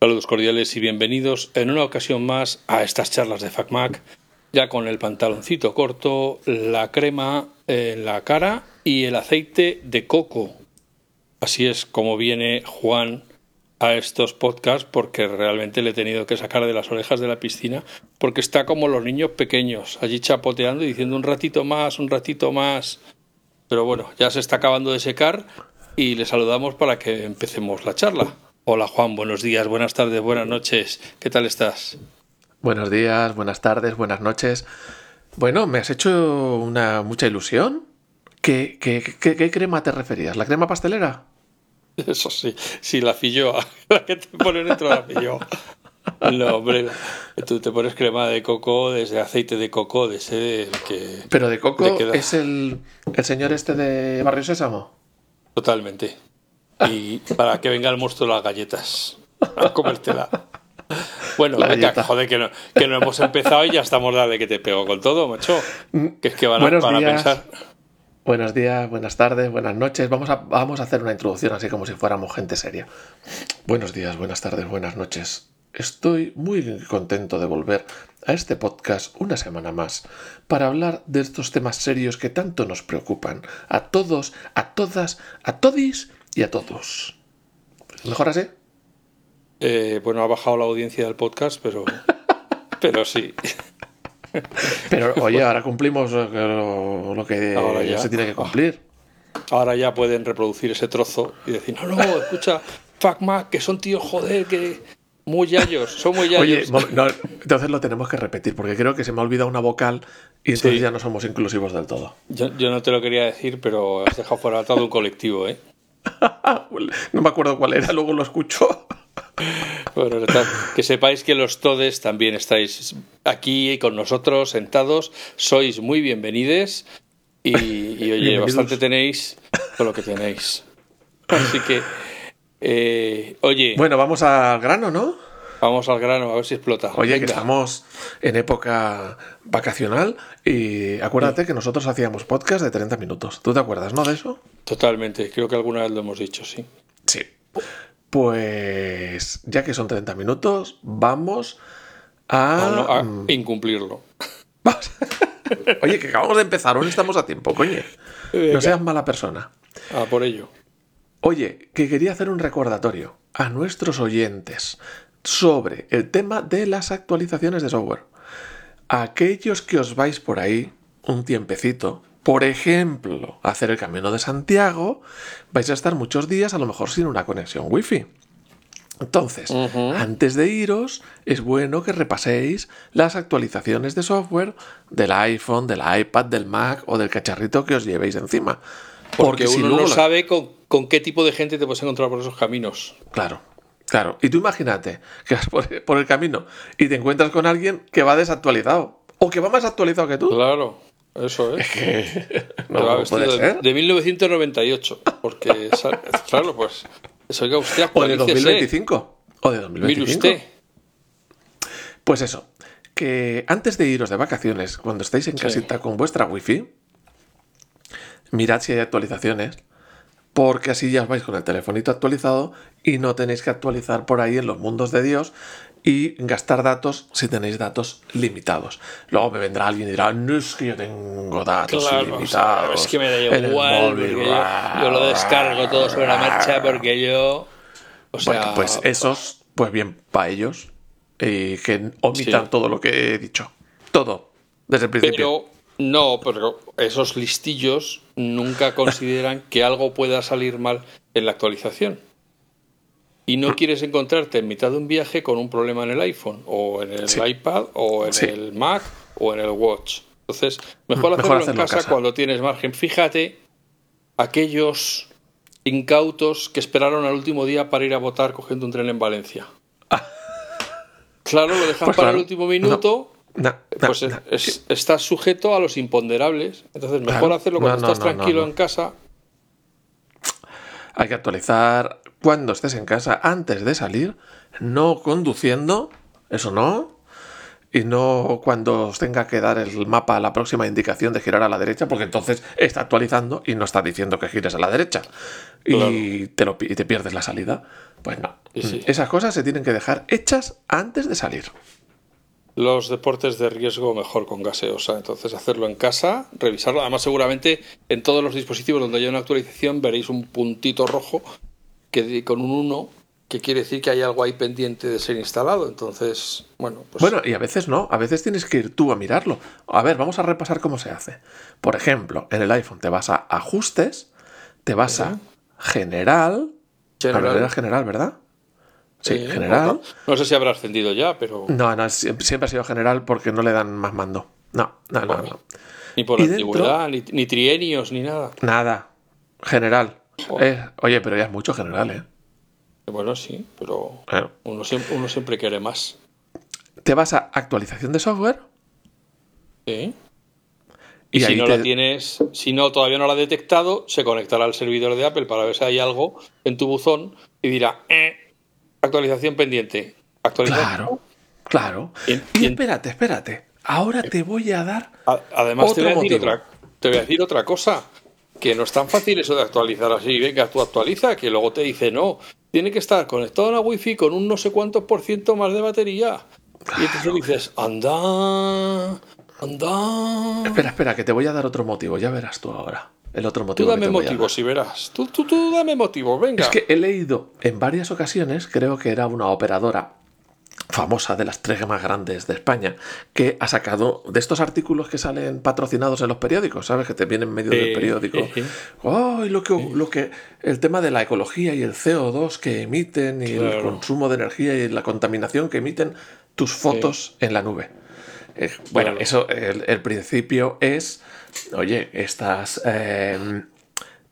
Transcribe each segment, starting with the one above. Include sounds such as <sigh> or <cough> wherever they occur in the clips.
Saludos cordiales y bienvenidos en una ocasión más a estas charlas de FacMac, ya con el pantaloncito corto, la crema en la cara y el aceite de coco. Así es como viene Juan a estos podcasts porque realmente le he tenido que sacar de las orejas de la piscina porque está como los niños pequeños, allí chapoteando y diciendo un ratito más, un ratito más. Pero bueno, ya se está acabando de secar y le saludamos para que empecemos la charla. Hola Juan, buenos días, buenas tardes, buenas noches. ¿Qué tal estás? Buenos días, buenas tardes, buenas noches. Bueno, me has hecho una mucha ilusión. ¿Qué, qué, qué, qué crema te referías? ¿La crema pastelera? Eso sí, sí, la filloa, <laughs> la que te ponen dentro de la filloa. No, hombre, tú te pones crema de coco, desde aceite de coco, de ese que... Pero de coco es el, el señor este de Barrio Sésamo. Totalmente. Y para que venga el monstruo de las galletas a comértela. Bueno, venga, joder, que no, que no hemos empezado y ya estamos dale que te pego con todo, macho. Que es que van a, van a pensar. Buenos días, buenas tardes, buenas noches. Vamos a, vamos a hacer una introducción así como si fuéramos gente seria. Buenos días, buenas tardes, buenas noches. Estoy muy contento de volver a este podcast una semana más para hablar de estos temas serios que tanto nos preocupan a todos, a todas, a todis y a todos. ¿Mejor así? Eh, bueno, ha bajado la audiencia del podcast, pero, <laughs> pero sí. Pero <laughs> oye, ahora cumplimos lo, lo que Ahora ya. se tiene que cumplir. Ahora ya pueden reproducir ese trozo y decir, no, no, escucha, fuck Mac, que son tíos, joder, que muy yayos, son muy Oye, yayos. no, entonces lo tenemos que repetir porque creo que se me ha olvidado una vocal y entonces Sí. ya no somos inclusivos del todo. Yo, yo no te lo quería decir, pero has dejado fuera todo un colectivo, ¿eh? <laughs> No me acuerdo cuál era, luego lo escucho. <laughs> Bueno, que sepáis que los todes también estáis aquí con nosotros sentados, sois muy bienvenides y, y, <laughs> oye, bastante tenéis con lo que tenéis. Así que, eh, oye, Bueno, vamos al grano, ¿no? Vamos al grano, a ver si explota. Oye, que Venga. estamos en época vacacional y acuérdate que nosotros hacíamos podcast de 30 minutos. ¿Tú te acuerdas, no, de eso? Totalmente, creo que alguna vez lo hemos dicho, sí. Sí. Pues ya que son 30 minutos, vamos a... A no- a mm, incumplirlo. <laughs> Oye, que acabamos de empezar, aún estamos a tiempo, coño. No seas mala persona. Ah, por ello. Oye, que quería hacer un recordatorio a nuestros oyentes sobre el tema de las actualizaciones de software. Aquellos que os vais por ahí un tiempecito, por ejemplo, a hacer el camino de Santiago, vais a estar muchos días a lo mejor sin una conexión wifi. Entonces, antes de iros, es bueno que repaséis las actualizaciones de software del iPhone, del iPad, del Mac o del cacharrito que os llevéis encima. Porque, si uno no la- sabe con, con qué tipo de gente te puedes encontrar por esos caminos. Claro, claro. Y tú imagínate que vas por, por el camino y te encuentras con alguien que va desactualizado. O que va más actualizado que tú. Claro, eso es. Que <laughs> va no vestido puede de, ser. de 1998. Porque, claro, pues. Eso, oiga, usted O de actualícese. 2025. O de Mire 2025. usted. Pues eso. Que antes de iros de vacaciones, cuando estéis en casita con vuestra wifi, mirad si hay actualizaciones. Porque así ya os vais con el telefonito actualizado y no tenéis que actualizar por ahí en los mundos de Dios y gastar datos si tenéis datos limitados. Luego me vendrá alguien y dirá, no es que yo tengo datos Claro, ilimitados. es que me da igual. móvil". porque yo, yo lo descargo todo sobre la marcha porque yo. O sea, Bueno, pues esos, pues bien, para ellos. Y que omitan Sí. todo lo que he dicho. Todo. Desde el principio. Pero no, pero esos listillos nunca consideran que algo pueda salir mal en la actualización. Y no quieres encontrarte en mitad de un viaje con un problema en el iPhone, o en el Sí. iPad, o en Sí. el Mac, o en el Watch. Entonces, mejor, Mejor hacerlo, hacerlo en casa, casa. cuando tienes margen. Fíjate, aquellos incautos que esperaron al último día para ir a votar cogiendo un tren en Valencia. Claro, lo dejan Pues para claro. el último minuto. No, no, Pues es- no. es- estás sujeto a los imponderables. Entonces, mejor Claro. hacerlo cuando estás tranquilo en casa. Hay que actualizar cuando estés en casa antes de salir, no conduciendo, eso no. y no cuando os tenga que dar el mapa a la próxima indicación de girar a la derecha, porque entonces está actualizando y no está diciendo que gires a la derecha y, te, lo, y te pierdes la salida. Pues no. Esas cosas se tienen que dejar hechas antes de salir. Los deportes de riesgo mejor con gaseosa, entonces hacerlo en casa, revisarlo. Además, seguramente en todos los dispositivos donde haya una actualización veréis un puntito rojo que con un 1 que quiere decir que hay algo ahí pendiente de ser instalado. Entonces, bueno, pues... Bueno, y a veces no, a veces tienes que ir tú a mirarlo. A ver, vamos a repasar cómo se hace. Por ejemplo, en el iPhone te vas a ajustes, te vas a general, general. Era general, ¿verdad? Sí, general. No, sé si habrá ascendido ya, pero... No, no, siempre, ha sido general porque no le dan más mando. No, no, no, Ni por antigüedad, ni, trienios, ni nada. Nada. General. Eh, oye, pero ya es mucho general, ¿eh? Bueno, sí, pero uno, siempre, uno siempre quiere más. Te vas a actualización de software. Sí. Y, si no la tienes, si no, todavía no la ha detectado, se conectará al servidor de Apple para ver si hay algo en tu buzón y dirá, eh, actualización pendiente. Claro, claro. Y, espérate, espérate. Ahora te voy a dar. además, te, voy a decir otra, te voy a decir otra cosa. Que no es tan fácil eso de actualizar así. Venga, tú actualiza, que luego te dice no tiene que estar conectado a la wifi con un no sé cuántos por ciento más de batería. Y entonces dices, anda, anda. Espera, espera, que te voy a dar otro motivo, ya verás tú ahora. El otro motivo. Tú dame motivos, si verás. Tú, tú, tú dame motivos, venga. Es que he leído en varias ocasiones, creo que era una operadora famosa de las tres más grandes de España, que ha sacado de estos artículos que salen patrocinados en los periódicos, ¿sabes? Que te vienen en medio del periódico. ¡Ay, lo que, lo que, el tema de la ecología y el CO2 que emiten y el consumo de energía y la contaminación que emiten tus fotos en la nube. Eh, bueno, eso, el, principio es, oye, estás em,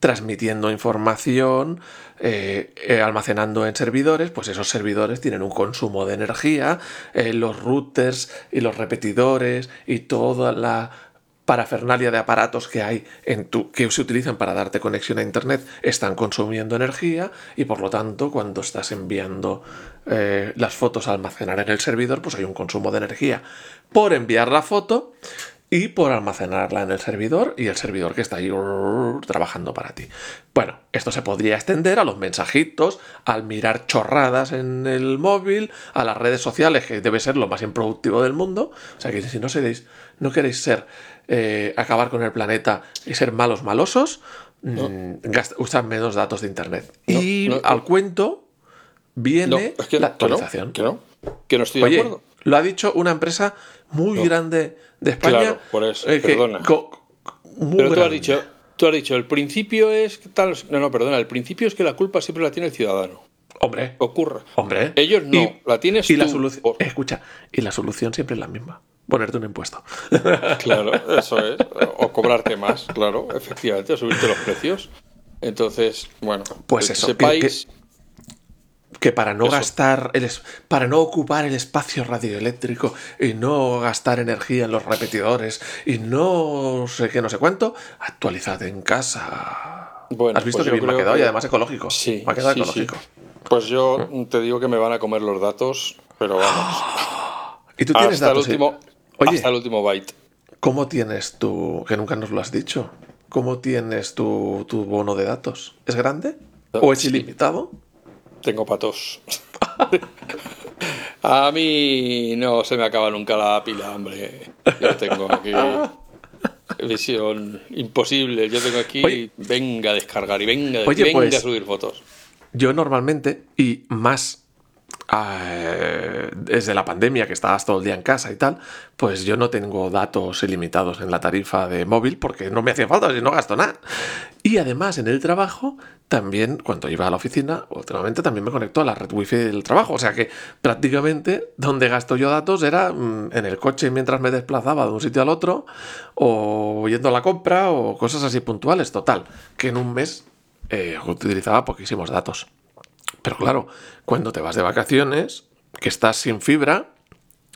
transmitiendo información eh, eh, almacenando en servidores, pues esos servidores tienen un consumo de energía, eh, los routers y los repetidores y toda la parafernalia de aparatos que hay en tu, que se utilizan para darte conexión a internet están consumiendo energía y por lo tanto cuando estás enviando las fotos a almacenar en el servidor pues hay un consumo de energía por enviar la foto y por almacenarla en el servidor y el servidor que está ahí trabajando para ti. Bueno, esto se podría extender a los mensajitos, al mirar chorradas en el móvil, a las redes sociales, que debe ser lo más improductivo del mundo. O sea que si no, seréis, no queréis ser eh, acabar con el planeta y ser malos malosos, mm, usad menos datos de internet. y al cuento viene la actualización. Que no, que no, estoy de acuerdo. Lo ha dicho una empresa muy grande de España. Claro, por eso, eh, perdona. Pero tú has, dicho, tú has dicho, el principio es tal. No, no, perdona, el principio es que la culpa siempre la tiene el ciudadano. Hombre. Ocurra. Hombre. Ellos no, la tienes y La solución, Escucha, y la solución siempre es la misma. Ponerte un impuesto. <laughs> Claro, eso es. O cobrarte más, claro, efectivamente, subirte los precios. Entonces, bueno, pues eso, sepáis que para no gastar, el, para no ocupar el espacio radioeléctrico y no gastar energía en los repetidores y no sé qué, no sé cuánto, actualizad en casa. Bueno, Has visto pues que bien me ha quedado y además ecológico. Sí, me ha quedado ecológico. Pues yo te digo que me van a comer los datos, pero vamos. <gasps> ¿Y tú tienes hasta datos? El último, Oye, hasta el último byte. ¿Cómo tienes tu, que nunca nos lo has dicho, cómo tienes tu, tu bono de datos? ¿Es grande? ¿O es ilimitado? Tengo patos. <laughs> A mí no se me acaba nunca la pila, hombre. Yo tengo aquí visión imposible. Yo tengo aquí, venga a descargar y venga, venga a pues, subir fotos. Yo normalmente, y más eh, desde la pandemia que estabas todo el día en casa y tal, pues yo no tengo datos ilimitados en la tarifa de móvil porque no me hacía falta si no gasto nada. Y además en el trabajo también, cuando iba a la oficina, últimamente también me conecto a la red wifi del trabajo. O sea que prácticamente donde gasto yo datos era mm, en el coche mientras me desplazaba de un sitio al otro, o yendo a la compra, o cosas así puntuales. Total, que en un mes eh, utilizaba poquísimos datos. Pero claro, cuando te vas de vacaciones, que estás sin fibra,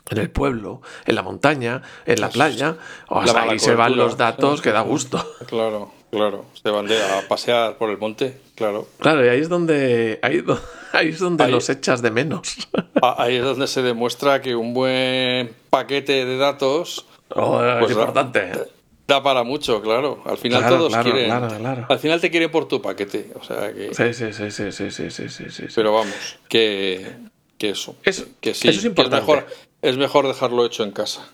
en el pueblo, en la montaña, en la playa, o sea, ahí se van los datos que da gusto. Claro, Claro, se van de- a pasear por el monte, claro. Claro, y ahí es donde, ahí, <laughs> ahí es donde Ahí- los echas de menos. Ah, Ahí es donde se demuestra que un buen paquete de datos Oh, es Pues, importante. Da para mucho, claro. Al final Claro, todos claro, quieren. claro, claro. Al final te quieren por tu paquete. O sea que. Sí, sí, sí, sí, sí, sí, sí, sí, sí. Pero vamos, que, que eso. Eso- que sí, eso es importante. mejor, es mejor dejarlo hecho en casa.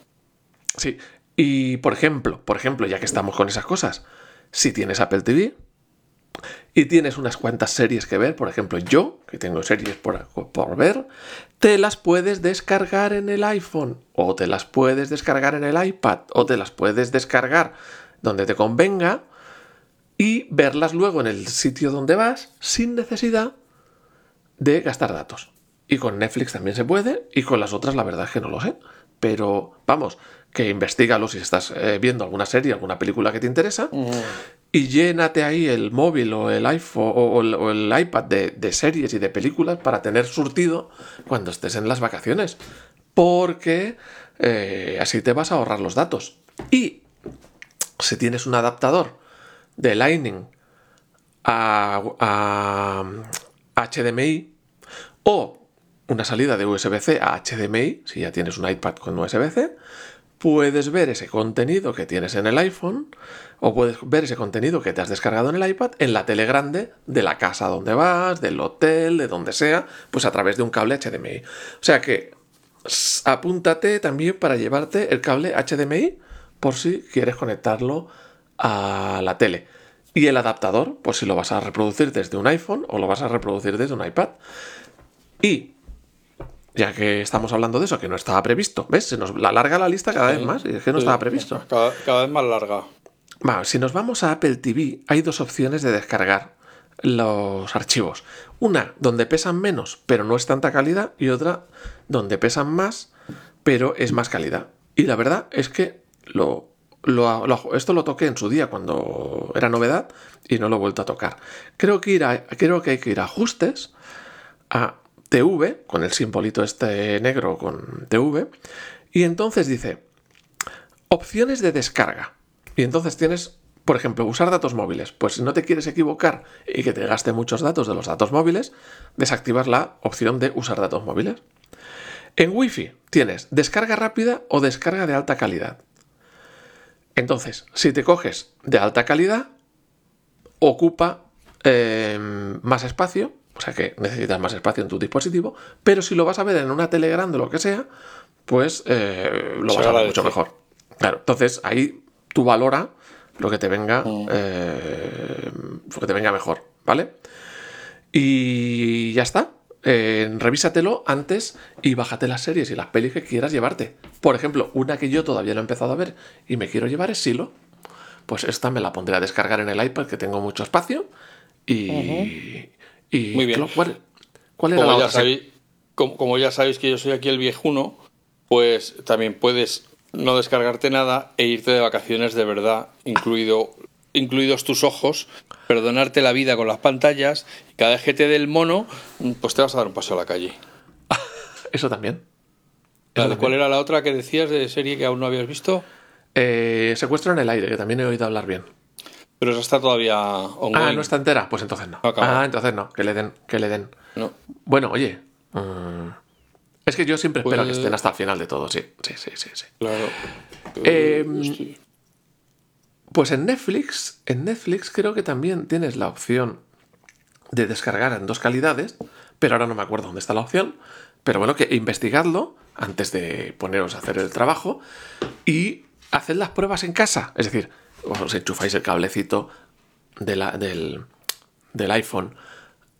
Sí. Y por ejemplo, por ejemplo, ya que estamos con esas cosas, si tienes Apple TV y tienes unas cuantas series que ver, por ejemplo, yo, que tengo series por, por ver, te las puedes descargar en el iPhone, o te las puedes descargar en el iPad, o te las puedes descargar donde te convenga y verlas luego en el sitio donde vas sin necesidad de gastar datos. Y con Netflix también se puede, y con las otras la verdad es que no lo sé. Pero vamos, que investigalo si estás eh, viendo alguna serie, alguna película que te interesa, y llénate ahí el móvil o el iPhone o, el, iPad de, de series y de películas para tener surtido cuando estés en las vacaciones. Porque eh, así te vas a ahorrar los datos. Y si tienes un adaptador de Lightning a, a HDMI o una salida de USB-C a HDMI, si ya tienes un iPad con USB-C, puedes ver ese contenido que tienes en el iPhone o puedes ver ese contenido que te has descargado en el iPad en la tele grande de la casa donde vas, del hotel, de donde sea, pues a través de un cable HDMI. O sea que apúntate también para llevarte el cable HDMI por si quieres conectarlo a la tele. Y el adaptador, por si lo vas a reproducir desde un iPhone o lo vas a reproducir desde un iPad. Y ya que estamos hablando de eso, que no estaba previsto, ¿ves? Se nos la alarga la lista cada vez más y es que no Sí, estaba previsto. Cada, cada vez más larga. Bueno, si nos vamos a Apple TV, hay dos opciones de descargar los archivos. Una donde pesan menos, pero no es tanta calidad, y otra donde pesan más, pero es más calidad. Y la verdad es que lo, lo- lo- esto lo toqué en su día cuando era novedad y no lo he vuelto a tocar. Creo que, ir a- creo que hay que ir a ajustes, a TV, con el simbolito este negro con TV, y entonces dice opciones de descarga. Y entonces tienes, por ejemplo, usar datos móviles. Pues si no te quieres equivocar y que te gaste muchos datos de los datos móviles, desactivar la opción de usar datos móviles. En Wi-Fi tienes descarga rápida o descarga de alta calidad. Entonces, si te coges de alta calidad, ocupa eh, más espacio, o sea que necesitas más espacio en tu dispositivo, pero si lo vas a ver en una tele grande o lo que sea, pues eh, lo Se vas a ver mucho mejor. Claro, entonces ahí tú valora lo que te venga, eh, lo que te venga mejor, ¿vale? Y ya está. Eh, revísatelo antes y bájate las series y las pelis que quieras llevarte. Por ejemplo, una que yo todavía no he empezado a ver y me quiero llevar es Silo. Pues esta me la pondré a descargar en el iPad que tengo mucho espacio. Y. y Muy bien. ¿Cuál, cuál era Como la ya, sabéis, como, como ya sabéis que yo soy aquí el viejuno, pues también puedes no descargarte nada e irte de vacaciones de verdad, incluido, incluidos tus ojos, perdonarte la vida con las pantallas, y cada vez que te dé el mono, pues te vas a dar un paseo a la calle. <laughs> Eso también. Eso ¿Cuál era la otra que decías de serie que aún no habías visto? Eh, secuestro en el aire, que también he oído hablar bien. Pero esa está todavía ongoing. Ah, no está entera. Pues entonces no. Ah, entonces no. Que le den, que le den. No. Bueno, oye. mm, es que yo siempre espero Pues- que estén hasta el final de todo, sí. Sí, sí, sí, sí. Claro. Eh. Pues en Netflix, en Netflix creo que también tienes la opción de descargar en dos calidades, pero ahora no me acuerdo dónde está la opción. Pero bueno, que investigadlo antes de poneros a hacer el trabajo y haced las pruebas en casa. Es decir, os enchufáis el cablecito de la- del, del iPhone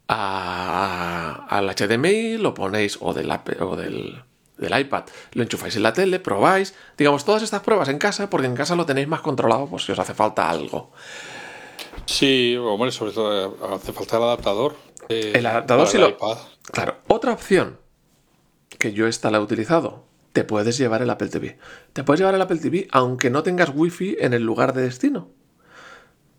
a- al HDMI, lo ponéis o del, o del, del iPad, lo enchufáis en la tele, probáis, digamos, todas estas pruebas en casa, porque en casa lo tenéis más controlado, pues si os hace falta algo. Sí, hombre, sobre todo eh, hace falta el adaptador. eh, El adaptador sí el lo- iPad. Claro, otra opción que yo esta la he utilizado, te puedes llevar el Apple TV. Te puedes llevar el Apple TV aunque no tengas wifi en el lugar de destino.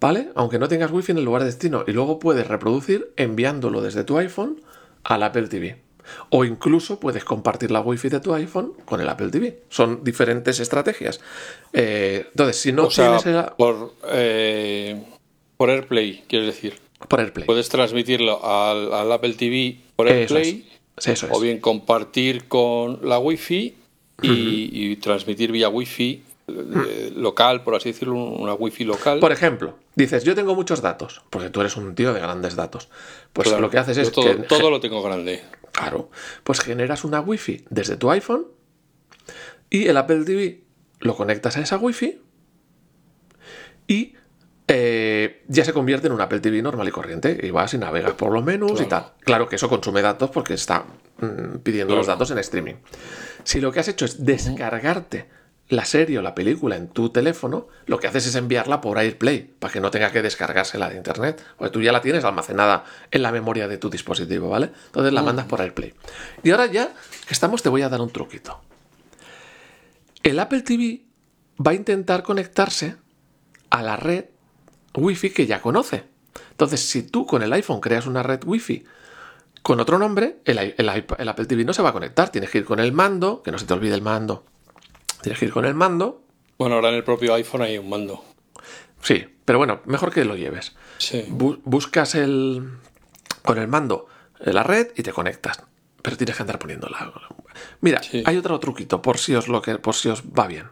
¿Vale? Aunque no tengas wifi en el lugar de destino. Y luego puedes reproducir enviándolo desde tu iPhone al Apple TV. O incluso puedes compartir la wifi de tu iPhone con el Apple TV. Son diferentes estrategias. Eh, entonces, si no o sea, tienes el... por, eh, Por AirPlay, quieres decir. Por AirPlay. Puedes transmitirlo al, al Apple TV por Eso AirPlay. es. Eso es. O bien compartir con la Wi-Fi y, y transmitir vía Wi-Fi eh, local, por así decirlo, una Wi-Fi local. Por ejemplo, dices, yo tengo muchos datos, porque tú eres un tío de grandes datos. Pues Claro, lo que haces es todo, que... todo lo tengo grande. Claro, pues generas una Wi-Fi desde tu iPhone y el Apple TV lo conectas a esa Wi-Fi y eh, ya se convierte en un Apple TV normal y corriente. Y vas y navegas por los menús y Claro. tal. Claro que eso consume datos porque está mm, pidiendo los datos en streaming. Si lo que has hecho es descargarte la serie o la película en tu teléfono, lo que haces es enviarla por AirPlay para que no tenga que descargársela de internet. Porque tú ya la tienes almacenada en la memoria de tu dispositivo, ¿vale? Entonces la mandas por AirPlay. Y ahora ya que estamos, te voy a dar un truquito. El Apple TV va a intentar conectarse a la red Wi-Fi que ya conoce. Entonces, si tú con el iPhone creas una red Wi-Fi con otro nombre, el, el Apple TV no se va a conectar. Tienes que ir con el mando, que no se te olvide el mando. Tienes que ir con el mando. Bueno, ahora en el propio iPhone hay un mando. Sí, pero bueno, mejor que lo lleves. Sí. Bu- buscas el con el mando en la red y te conectas. Pero tienes que andar poniéndola. Mira, Sí. hay otro truquito por si os lo que por si os va bien.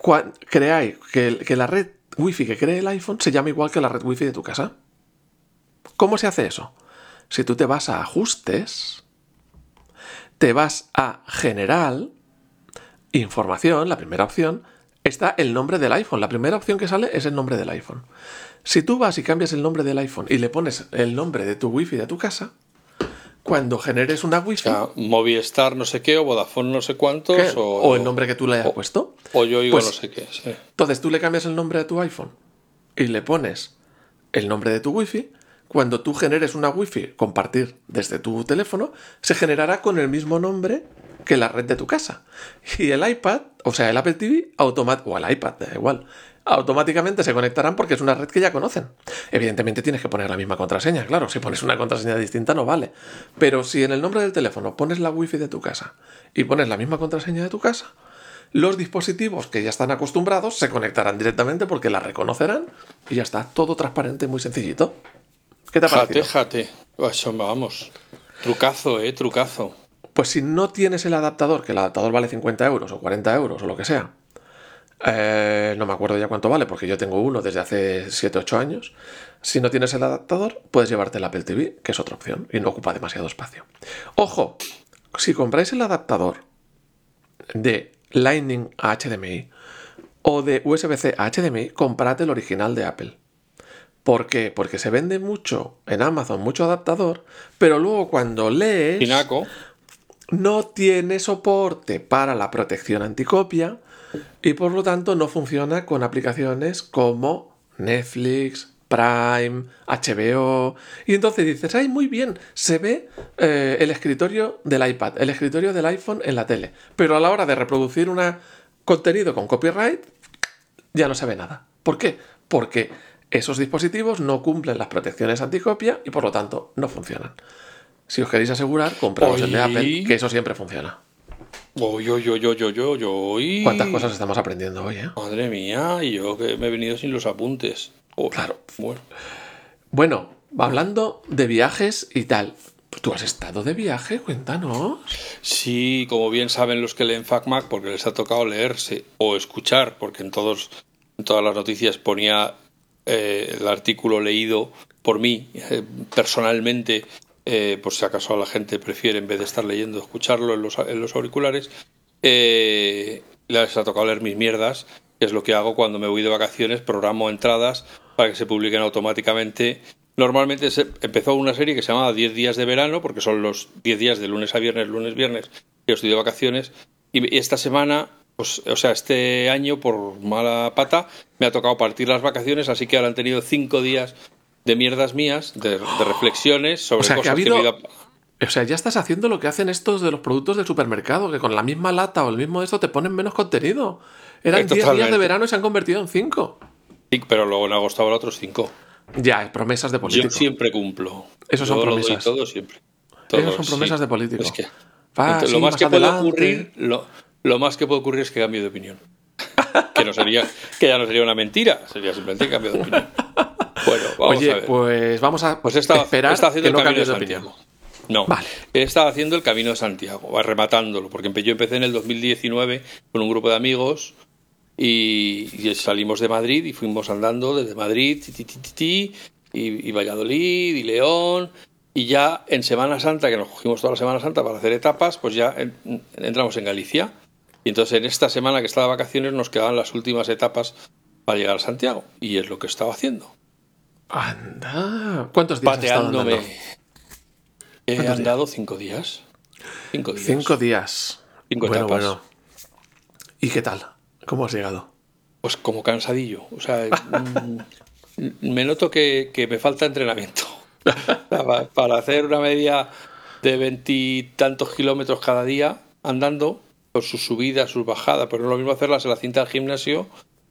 Cuan- creáis que, el- que la red Wi-Fi que cree el iPhone se llama igual que la red Wi-Fi de tu casa. ¿Cómo se hace eso? Si tú te vas a ajustes, te vas a general, información, la primera opción, está el nombre del iPhone. La primera opción que sale es el nombre del iPhone. Si tú vas y cambias el nombre del iPhone y le pones el nombre de tu Wi-Fi de tu casa, cuando generes una Wi-Fi, O sea, Movistar no sé qué, o Vodafone no sé cuántos, ¿qué? o, o el nombre que tú le hayas puesto, o yo digo pues- no sé qué. sí. entonces tú le cambias el nombre de tu iPhone y le pones el nombre de tu Wi-Fi. Cuando tú generes una Wi-Fi compartir desde tu teléfono, se generará con el mismo nombre que la red de tu casa. Y el iPad, o sea, el Apple TV, o el iPad, da igual, automáticamente se conectarán porque es una red que ya conocen. Evidentemente tienes que poner la misma contraseña, claro, si pones una contraseña distinta no vale. Pero si en el nombre del teléfono pones la Wi-Fi de tu casa y pones la misma contraseña de tu casa, los dispositivos que ya están acostumbrados se conectarán directamente porque la reconocerán y ya está, todo transparente, muy sencillito. ¿Qué te ha Jate, parecido? jate. Eso, vamos. Trucazo, eh, trucazo. Pues si no tienes el adaptador, que el adaptador vale 50 euros o 40 euros o lo que sea, eh, no me acuerdo ya cuánto vale porque yo tengo uno desde hace 7-8 años. Si no tienes el adaptador, puedes llevarte el Apple TV, que es otra opción y no ocupa demasiado espacio. Ojo, si compráis el adaptador de Lightning a HDMI o de USB-C a HDMI, comprad el original de Apple. ¿Por qué? Porque se vende mucho en Amazon, mucho adaptador, pero luego cuando lees Pinaco. no tiene soporte para la protección anticopia y por lo tanto no funciona con aplicaciones como Netflix, Prime, HBO. Y entonces dices, ay, muy bien, se ve eh, el escritorio del iPad, el escritorio del iPhone en la tele, pero a la hora de reproducir un contenido con copyright ya no se ve nada. ¿Por qué? Porque esos dispositivos no cumplen las protecciones anticopia y por lo tanto no funcionan. Si os queréis asegurar, compraos el de. Apple, que eso siempre funciona. Oy, oy, oy, oy, oy, oy, oy. ¿Cuántas cosas estamos aprendiendo hoy, eh? Madre mía, y yo que me he venido sin los apuntes. Oh, Claro. Bueno. Bueno, hablando de viajes y tal. ¿Tú has estado de viaje? Cuéntanos. Sí, como bien saben los que leen FacMac, porque les ha tocado leerse o escuchar, porque en, todos, en todas las noticias ponía eh, el artículo leído por mí eh, personalmente, eh, por si acaso la gente prefiere en vez de estar leyendo escucharlo en los, auriculares, les ha tocado leer mis mierdas, que es lo que hago cuando me voy de vacaciones, programo entradas para que se publiquen automáticamente. Normalmente empezó una serie que se llamaba 10 días de verano, porque son los 10 días de lunes a viernes, lunes, viernes, yo estoy de vacaciones. Y esta semana, pues, o sea, este año, por mala pata, me ha tocado partir las vacaciones, así que ahora han tenido 5 días de mierdas mías, de, de reflexiones sobre O sea, que cosas ha que, habido- iba- O sea, ya estás haciendo lo que hacen estos de los productos del supermercado, que con la misma lata o el mismo de esto te ponen menos contenido. Eran Eh, 10 días de verano y se han convertido en 5. Sí, pero luego en agosto habrá otros 5. Ya, promesas de Yo político. siempre cumplo. Esos son Yo promesas. todo siempre. Esas Todo, son promesas sí. de político. Es que- Va, Entonces, sí, lo más más que puede adelante. ocurrir, lo, lo más que puede ocurrir es que cambie de opinión. que no sería, que ya no sería una mentira, sería simplemente cambio de opinión. Vamos a Oye, ver. pues vamos a Pues está, esperar está haciendo que no el camino de de opinión. Santiago. No, Vale. estaba haciendo el camino de Santiago, va rematándolo, porque yo empecé en el 2019 con un grupo de amigos y, y salimos de Madrid y fuimos andando desde Madrid, ti, ti, ti, y, y Valladolid y León, y ya en Semana Santa, que nos cogimos toda la Semana Santa para hacer etapas, pues ya en- entramos en Galicia. Y entonces en esta semana que estaba de vacaciones nos quedaban las últimas etapas para llegar a Santiago, y es lo que estaba haciendo. Anda. ¿Cuántos días has pateándome. andando? He ¿Cuántos andado cinco días. Cinco días. Cinco días. Cinco bueno, etapas. bueno. ¿Y qué tal? ¿Cómo has llegado? Pues como cansadillo. O sea, mm, me noto que, que me falta entrenamiento. <laughs> para, para hacer una media de veintitantos kilómetros cada día andando, sus subidas, sus bajadas, pero no es lo mismo hacerlas en la cinta del gimnasio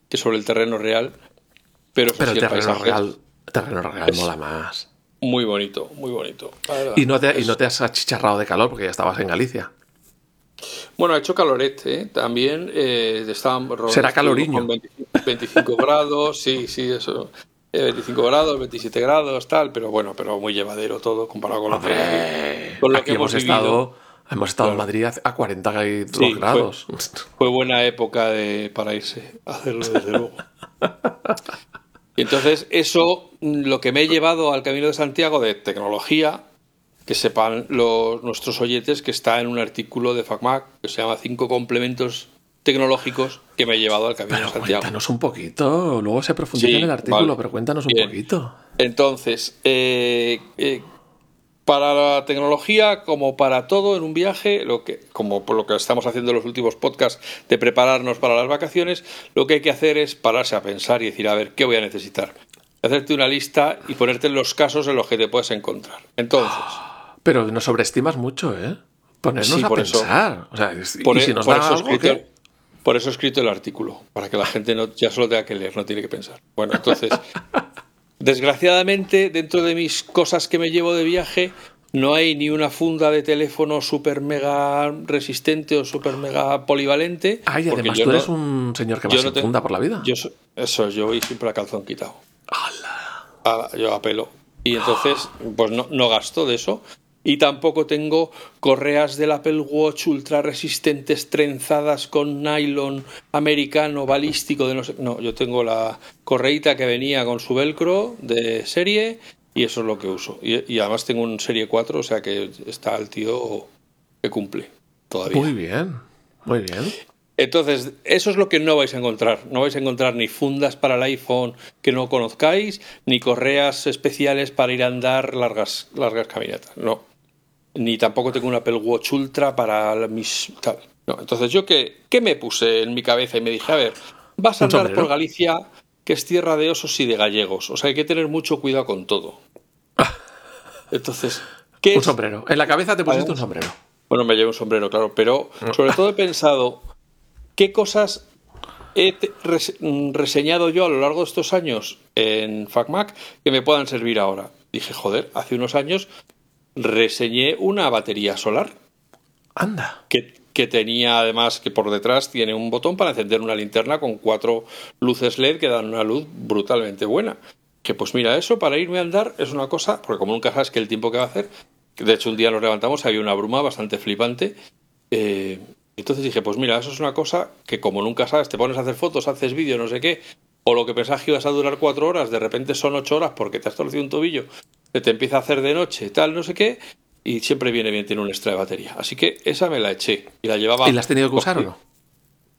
que sobre el terreno real. Pero, Pero el terreno real, terreno real Es- mola más. Muy bonito, muy bonito. Y no, te, y Es- no te has achicharrado de calor porque ya estabas en Galicia. Bueno, ha hecho calorete, ¿eh? también eh, estaban Será caloriño. con 25, 25 grados, sí, sí, eso. eh, 25 grados, 27 grados, tal, pero bueno, pero muy llevadero todo comparado con lo que, Hombre, con lo aquí que hemos estado, hemos estado en. Madrid a- a 42 Sí, grados. Fue buena época de, para irse a hacerlo, desde luego. Y entonces, eso, lo que me he llevado al Camino de Santiago de tecnología, que sepan los, nuestros oyentes que está en un artículo de FacMac que se llama Cinco complementos tecnológicos que me he llevado al Camino Pero de Santiago. cuéntanos un poquito. Luego se profundiza Sí, en el artículo, vale. pero cuéntanos un Bien. poquito. Entonces, eh, eh, para la tecnología, como para todo en un viaje, lo que, como por lo que estamos haciendo en los últimos podcasts de prepararnos para las vacaciones, lo que hay que hacer es pararse a pensar y decir, a ver, ¿qué voy a necesitar? Hacerte una lista y ponerte los casos en los que te puedes encontrar. Entonces, <gasps> Pero nos sobreestimas mucho, ¿eh? Ponernos Sí, a por eso. pensar. O sea, por, y e- si nos por da eso he algo, escrito, ¿qué? por eso he escrito el artículo, para que la gente no, ya solo tenga que leer, no tiene que pensar. Bueno, entonces, <laughs> desgraciadamente, dentro de mis cosas que me llevo de viaje, no hay ni una funda de teléfono super mega resistente o super mega polivalente. Ay, porque además tú no- eres un señor que va sin no funda por la vida. Yo so- eso, es, yo voy siempre a calzón quitado. Yo apelo. Y entonces, pues no, no gasto de eso. Y tampoco tengo correas del Apple Watch ultra resistentes trenzadas con nylon americano balístico de no sé. No, yo tengo la correíta que venía con su velcro de serie y eso es lo que uso. Y, y además tengo un serie 4, o sea que está el tío que cumple todavía. Muy bien, muy bien. Entonces, eso es lo que no vais a encontrar. No vais a encontrar ni fundas para el iPhone que no conozcáis, ni correas especiales para ir a andar largas, largas caminatas. No. Ni tampoco tengo un Apple Watch Ultra para mis tal. No. Entonces, yo qué, qué me puse en mi cabeza y me dije, a ver, vas a andar por Galicia, que es tierra de osos y de gallegos. O sea, hay que tener mucho cuidado con todo. Entonces, ¿qué Un es? sombrero. En la cabeza te pusiste un sombrero. Bueno, me llevo un sombrero, claro, pero sobre todo he pensado qué cosas he mm, reseñado yo a lo largo de estos años en FacMac que me puedan servir ahora. Dije, joder, hace unos años reseñé una batería solar Anda. que, que tenía además que por detrás tiene un botón para encender una linterna con cuatro luces LED que dan una luz brutalmente buena. Que pues mira, eso para irme a andar es una cosa, porque como nunca sabes que el tiempo que va a hacer, de hecho un día nos levantamos, había una bruma bastante flipante. eh, entonces dije, pues mira, eso es una cosa que como nunca sabes, te pones a hacer fotos, haces vídeo, no sé qué, o lo que pensás que ibas a durar cuatro horas, de repente son ocho horas porque te has torcido un tobillo, que te empieza a hacer de noche, tal, no sé qué, y siempre viene bien tener un extra de batería. Así que esa me la eché y la llevaba. ¿Y la has tenido que usar o no?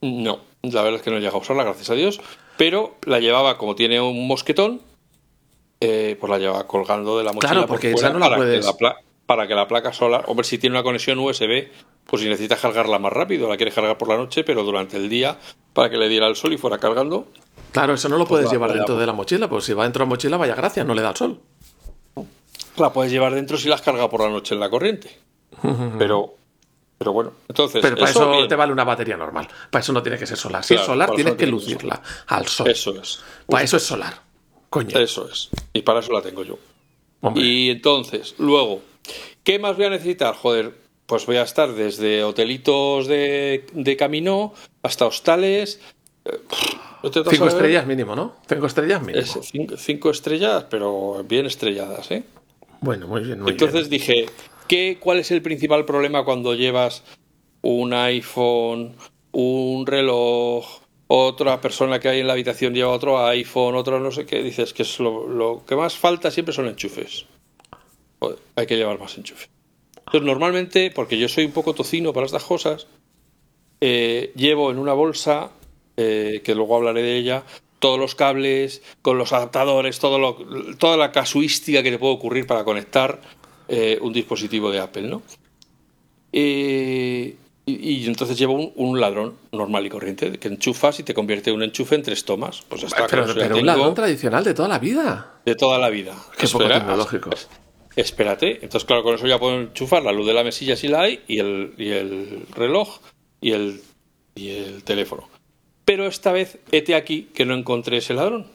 No, la verdad es que no he llegado a usarla, gracias a Dios. Pero la llevaba, como tiene un mosquetón, eh, pues la llevaba colgando de la mochila. Claro, por porque fuera esa no la para puedes- Que la para que la placa solar, hombre, si tiene una conexión USB, pues si necesitas cargarla más rápido, la quieres cargar por la noche, pero durante el día, para que le diera el sol y fuera cargando, Claro, eso no lo puedes va, llevar vaya, dentro pues. de la mochila. Pues si va dentro de la mochila, vaya gracia, no le da el sol. la puedes llevar dentro si la has cargado por la noche en la corriente. <laughs> Pero, pero bueno, entonces. Pero para eso, bien. te vale una batería normal. Para eso no tiene que ser solar. Si es solar, tienes que lucirla al sol. Eso es. Para eso es solar. Coño. Eso es. Y para eso la tengo yo. Hombre. Y entonces, luego, ¿qué más voy a necesitar? Joder, pues voy a estar desde hotelitos de, de camino hasta hostales, ¿No te das Cinco estrellas mínimo, ¿no? Cinco estrellas mínimo. Es cinco, cinco estrellas, pero bien estrelladas, ¿eh? Bueno, muy bien, muy Entonces bien. dije, ¿qué, ¿cuál es el principal problema cuando llevas un iPhone, un reloj, otra persona que hay en la habitación lleva otro iPhone, otro no sé qué? Dices que es lo, lo que más falta siempre son enchufes. Joder, hay que llevar más enchufes. Entonces normalmente, porque yo soy un poco tocino para estas cosas, eh, llevo en una bolsa, eh, que luego hablaré de ella, todos los cables, con los adaptadores, todo lo, toda la casuística que te puede ocurrir para conectar eh, un dispositivo de Apple, ¿no? Eh, y, y entonces llevo un, un ladrón normal y corriente, que enchufas y te convierte un enchufe en tres tomas. Pues ya está, pero pero un ladrón tradicional de toda la vida. de toda la vida. Qué poco Espera, tecnológico. Espérate, entonces claro, con eso ya puedo enchufar la luz de la mesilla si la hay y el, y el reloj y el, y el teléfono. Pero esta vez, hete aquí que no encontré ese ladrón.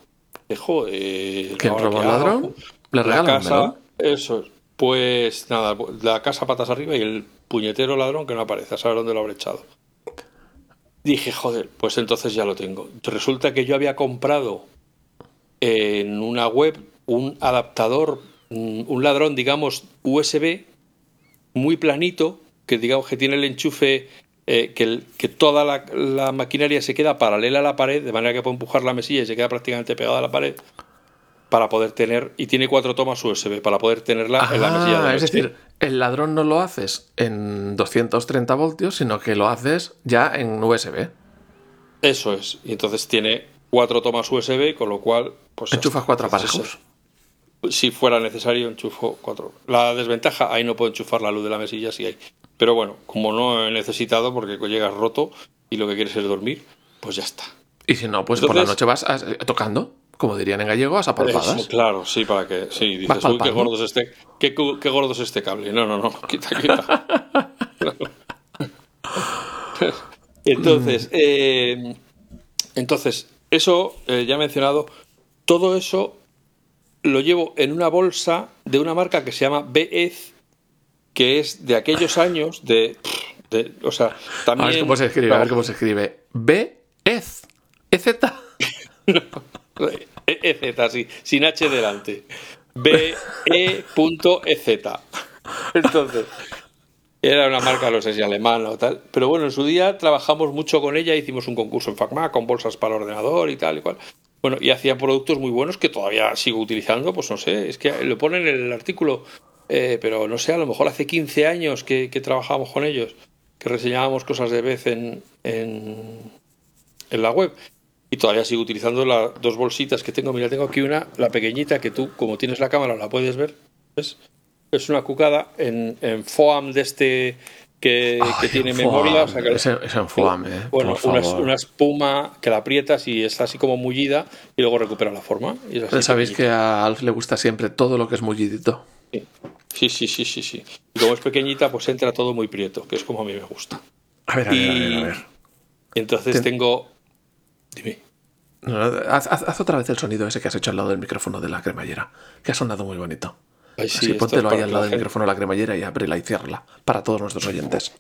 Dejo. Eh, ¿Quién robó hago? ladrón? ¿Le La casa, eso es. Pues nada, la casa patas arriba y el puñetero ladrón que no aparece, a saber dónde lo habré echado. Dije, joder, pues entonces ya lo tengo. Resulta que yo había comprado en una web un adaptador, un un ladrón, digamos, USB, muy planito, que digamos que tiene el enchufe, eh, que, el- que toda la, la maquinaria se queda paralela a la pared, de manera que puedo empujar la mesilla y se queda prácticamente pegada a la pared, para poder tener, y tiene cuatro tomas USB, para poder tenerla en la mesilla de Ah, es decir, el ladrón no lo haces en 230 voltios, sino que lo haces ya en USB. Eso es, y entonces tiene cuatro tomas USB, con lo cual... Pues Enchufas cuatro aparejos. si fuera necesario, enchufo cuatro. La desventaja, ahí no puedo enchufar la luz de la mesilla, sí hay. Pero bueno, como no he necesitado, porque llegas roto y lo que quieres es dormir, pues ya está. Y si no, pues por la noche vas a- eh, tocando, como dirían en gallego, a palpadas. claro, sí, para que. Sí, dices, uy, qué gordo es este, qué, qué gordo es este cable. No, no, no, <laughs> quita, quita. <laughs> entonces, <laughs> eh, entonces, eso, eh, ya he mencionado, todo eso lo llevo en una bolsa de una marca que se llama BEZ, que es de aquellos años de. de- o sea, A también. ver cómo se escribe, a ver cómo se escribe. B, EZ. EZ. EZ, sí, sin H delante. E B-E.EZ. Entonces, era una marca, no sé si alemana o tal. Pero bueno, en su día trabajamos mucho con ella, hicimos un concurso en FACMA con bolsas para ordenador y tal y cual. Bueno, y hacían productos muy buenos que todavía sigo utilizando, pues no sé, es que lo ponen en el artículo, eh, pero no sé, a lo mejor hace 15 años que, que trabajamos con ellos, que reseñábamos cosas de vez en, en, en la web. Y todavía sigo utilizando las dos bolsitas que tengo. Mira, tengo aquí una, la pequeñita, que tú, como tienes la cámara, la puedes ver. ¿ves? Es una cucada en, en foam de este que, que tiene en memoria. o foam. sea que- Es en- es en foam, eh, Bueno, una, espuma que la aprietas y está así como mullida y luego recupera la forma. Y Sabéis pequeñita. que a Alf le gusta siempre todo lo que es mullidito. Sí, sí, sí, sí, sí. Y como es pequeñita, pues entra todo muy prieto, que es como a mí me gusta. A ver, a ver, a ver, a ver. entonces Ten- tengo... Dime. No, haz, haz- otra vez el sonido ese que has hecho al lado del micrófono de la cremallera, que ha sonado muy bonito. Ay, sí, Así póntelo ahí al lado la del micrófono de la cremallera y ábrela y ciérrala para todos nuestros oyentes.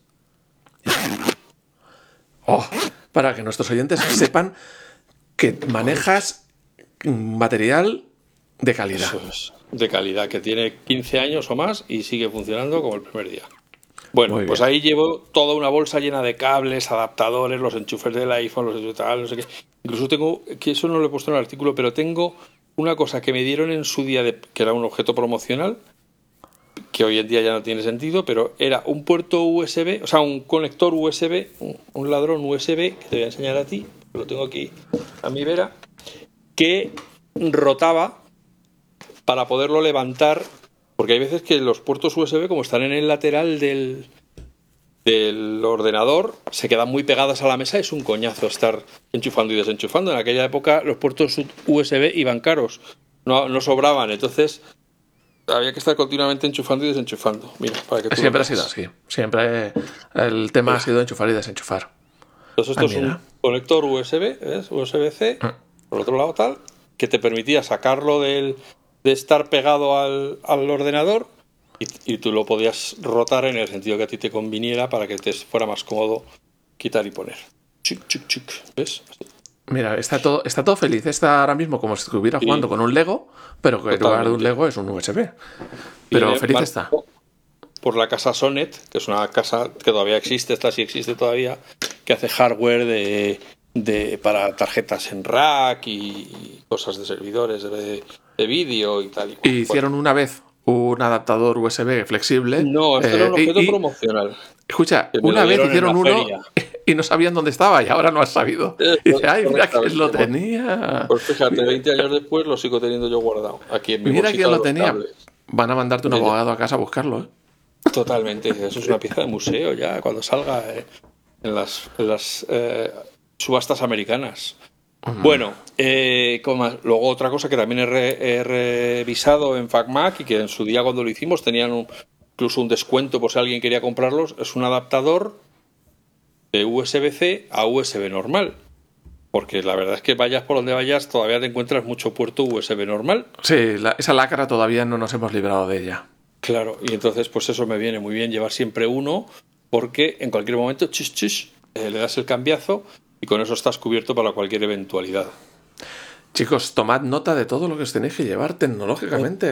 Oh, para que nuestros oyentes sepan que manejas material de calidad. Eso es, de calidad, que tiene 15 años o más y sigue funcionando como el primer día. Bueno, Muy pues bien. ahí llevo toda una bolsa llena de cables, adaptadores, los enchufes del iPhone, los enchufes tal, no sé qué. Incluso tengo, que eso no lo he puesto en el artículo, pero tengo una cosa que me dieron en su día, de, que era un objeto promocional, que hoy en día ya no tiene sentido, pero era un puerto USB, o sea, un conector USB, un, un ladrón USB, que te voy a enseñar a ti, lo tengo aquí a mi vera, que rotaba para poderlo levantar, porque hay veces que los puertos USB, como están en el lateral del, del ordenador, se quedan muy pegadas a la mesa, es un coñazo estar enchufando y desenchufando. En aquella época los puertos USB iban caros, no, no sobraban, entonces había que estar continuamente enchufando y desenchufando. Mira, para que tú Siempre ha sido así. Siempre el tema ha sido enchufar y desenchufar. Entonces esto Ah, es un conector USB, ¿ves? USB-C, Ah. por otro lado tal, que te permitía sacarlo del, de estar pegado al, al ordenador y, y tú lo podías rotar en el sentido que a ti te conviniera para que te fuera más cómodo quitar y poner. Chic, chic, chic. ¿Ves? Así. Mira, está todo, está todo feliz. Está ahora mismo como si estuviera jugando con un Lego, pero que en lugar de un Lego es un USB. Pero feliz está. Por la casa Sonet, que es una casa que todavía existe, esta sí existe todavía, que hace hardware de, de para tarjetas en rack y cosas de servidores de, de vídeo y tal. Y, hicieron una vez un adaptador USB flexible. No, esto era un eh, objeto promocional. Escucha, una vez hicieron uno <laughs> y no sabían dónde estaba y ahora no has sabido. Y dice, ay, mira quién lo tenía. Pues fíjate, 20 años después lo sigo teniendo yo guardado. Aquí en mi Mira quién lo tenía. Van a mandarte un abogado a casa a buscarlo, ¿eh? Totalmente, eso es una pieza de museo ya cuando salga eh, en las, las eh, subastas americanas. Bueno, eh, luego otra cosa que también he, revisado en FacMac y que en su día cuando lo hicimos tenían incluso un descuento por si alguien quería comprarlos, es un adaptador de USB-C a USB normal. Porque la verdad es que vayas por donde vayas, todavía te encuentras mucho puerto USB normal. Sí, esa lacra todavía no nos hemos librado de ella. Claro, y entonces pues eso me viene muy bien llevar siempre uno, porque en cualquier momento chis, chis, eh, le das el cambiazo y con eso estás cubierto para cualquier eventualidad. Chicos, tomad nota de todo lo que os tenéis que llevar tecnológicamente.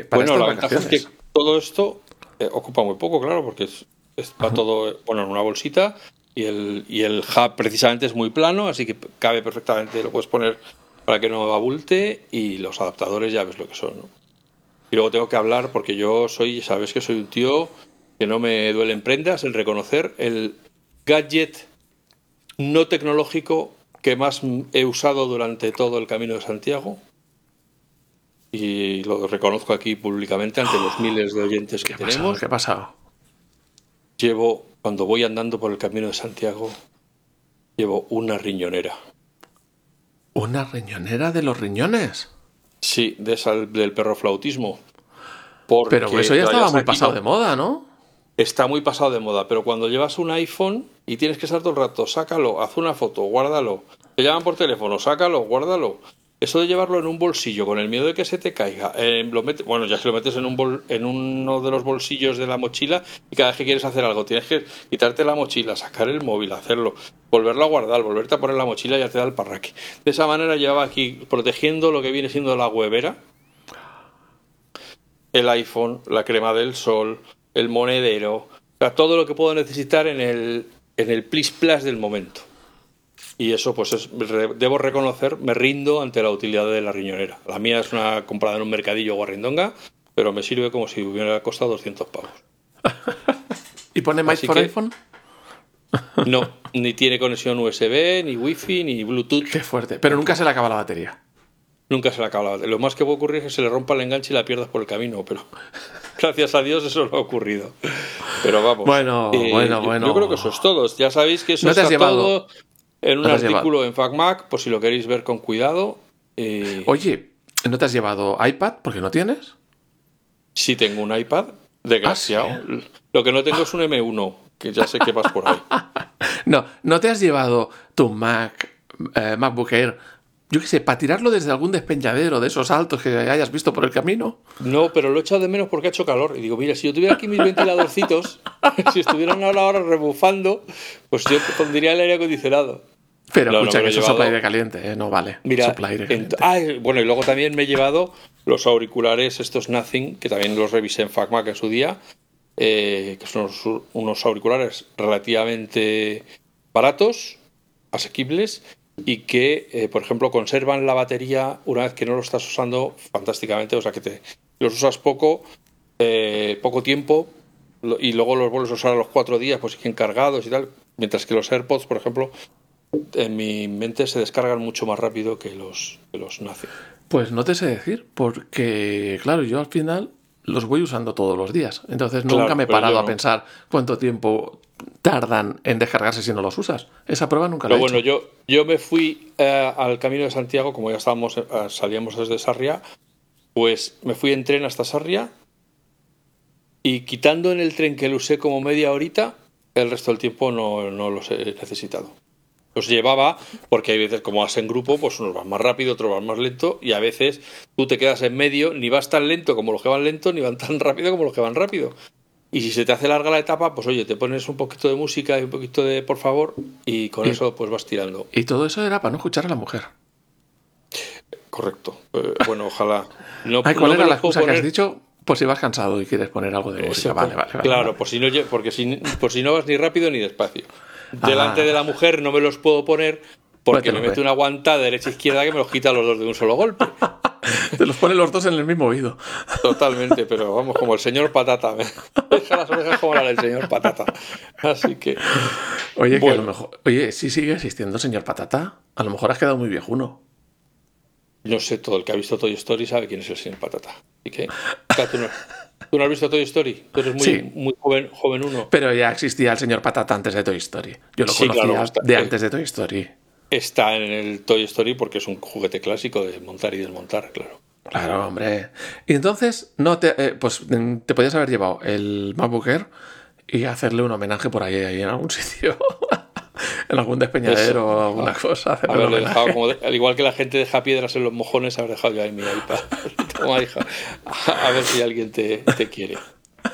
Eh, para bueno, la ventaja es que todo esto eh, ocupa muy poco, claro, porque está todo bueno en una bolsita y el, y el hub precisamente es muy plano, así que cabe perfectamente, lo puedes poner para que no abulte y los adaptadores ya ves lo que son. Y luego tengo que hablar porque yo soy, sabes que soy un tío que no me duele en prendas el reconocer el gadget no tecnológico que más he usado durante todo el camino de Santiago. Y lo reconozco aquí públicamente ante los miles de oyentes que tenemos. ¿Qué ha pasado? Llevo, cuando voy andando por el camino de Santiago, llevo una riñonera. ¿Una riñonera de los riñones? Sí, de esa, del perro flautismo. Pero eso ya estaba muy pasado de moda, ¿no? Está muy pasado de moda, pero cuando llevas un iPhone y tienes que estar todo el rato, sácalo, haz una foto, guárdalo. Te llaman por teléfono, sácalo, guárdalo. Eso de llevarlo en un bolsillo con el miedo de que se te caiga, eh, lo bueno, ya que lo metes en, un en uno de los bolsillos de la mochila y cada vez que quieres hacer algo tienes que quitarte la mochila, sacar el móvil, hacerlo, volverlo a guardar, volverte a poner la mochila y ya te da el parraque. De esa manera lleva aquí protegiendo lo que viene siendo la huevera, el iPhone, la crema del sol, el monedero, o sea, todo lo que puedo necesitar en el, en el plis plus del momento. Y eso, pues es, debo reconocer, me rindo ante la utilidad de la riñonera. La mía es una comprada en un mercadillo guarrindonga, pero me sirve como si hubiera costado 200 pavos. <laughs> ¿Y pone más por iPhone? <laughs> No, ni tiene conexión USB, ni Wi-Fi, ni Bluetooth. Qué fuerte. Pero nunca se le acaba la batería. Nunca se le acaba la batería. Lo más que puede ocurrir es que se le rompa el enganche y la pierdas por el camino, pero gracias a Dios eso no ha ocurrido. Pero vamos. Bueno, eh, bueno, bueno. Yo creo que eso es todo. Ya sabéis que eso está todo en un artículo en FacMac, por si lo queréis ver con cuidado. Eh, Oye, ¿no te has llevado iPad porque no tienes? Sí tengo un iPad, desgraciado. Ah, lo que no tengo es un M1, que ya sé que vas por ahí. <laughs> no, ¿no te has llevado tu Mac, eh, MacBook Air yo qué sé, para tirarlo desde algún despeñadero de esos altos que hayas visto por el camino. No, pero lo he echado de menos porque ha hecho calor. Y digo, mira, si yo tuviera aquí mis ventiladorcitos, <laughs> si estuvieran ahora, ahora rebufando, pues yo pondría el aire acondicionado. Pero escucha que eso es sopla aire caliente, ¿eh? no vale. Mira, ah, bueno, y luego también me he llevado los auriculares, estos Nothing, que también los revisé en FacMac en su día, eh, que son unos auriculares relativamente baratos, asequibles y que, eh, por ejemplo, conservan la batería una vez que no lo estás usando fantásticamente, o sea que te los usas poco, eh, poco tiempo y luego los vuelves a usar a los cuatro días, pues siguen cargados y tal, mientras que los AirPods, por ejemplo, en mi mente se descargan mucho más rápido que los, que los nace. Pues no te sé decir, porque claro, yo al final los voy usando todos los días. Entonces nunca me he parado a pensar cuánto tiempo tardan en descargarse si no los usas. Esa prueba nunca la he bueno, yo, yo me fui eh, al Camino de Santiago, como ya estábamos, eh, salíamos desde Sarria, pues me fui en tren hasta Sarria y quitando en el tren que lo usé como media horita, el resto del tiempo no, no los he necesitado. Los llevaba porque hay veces como vas en grupo, pues unos van más rápido, otros van más lento y a veces tú te quedas en medio, ni vas tan lento como los que van lento, ni van tan <laughs> rápido como los que van rápido. Y si se te hace larga la etapa, pues oye, te pones un poquito de música y un poquito de por favor y con Y- eso pues vas tirando. Y todo eso era para no escuchar a la mujer. Correcto. Eh, bueno, ojalá. No, Ay, ¿cuál no era la que has dicho? Pues si vas cansado y quieres poner algo de música. Vale, vale, vale. Claro, por si no, porque si, por si no vas ni rápido ni despacio. Delante Ah. de la mujer no me los puedo poner porque me mete una aguantada de derecha e izquierda que me los quita los dos de un solo golpe. Te los pone los dos en el mismo oído. Totalmente, pero vamos, como el señor Patata. Me deja las orejas como la del señor Patata. Así que, Oye, que a Bueno. lo mejor. Oye, sí sigue existiendo, señor Patata. A lo mejor has quedado muy viejuno. no sé, todo el que ha visto Toy Story sabe quién es el señor Patata. Así que, ¿tú, no, tú no has visto Toy Story? Tú eres muy, Sí. muy joven, joven uno. Pero ya existía el señor Patata antes de Toy Story. Yo lo Sí, conocía claro, de antes de Toy Story. Está en el Toy Story porque es un juguete clásico de montar y desmontar, claro. Claro, hombre. Y entonces, no te, eh, pues mm, te podías haber llevado el MacBook Air y hacerle un homenaje por ahí, ahí en algún <laughs> sitio. en algún despeñadero o alguna cosa. dejado, como de- al igual que la gente deja piedras en los mojones, haber dejado yo ahí mi iPad. <laughs> Toma, hija. A ver si alguien te, te quiere.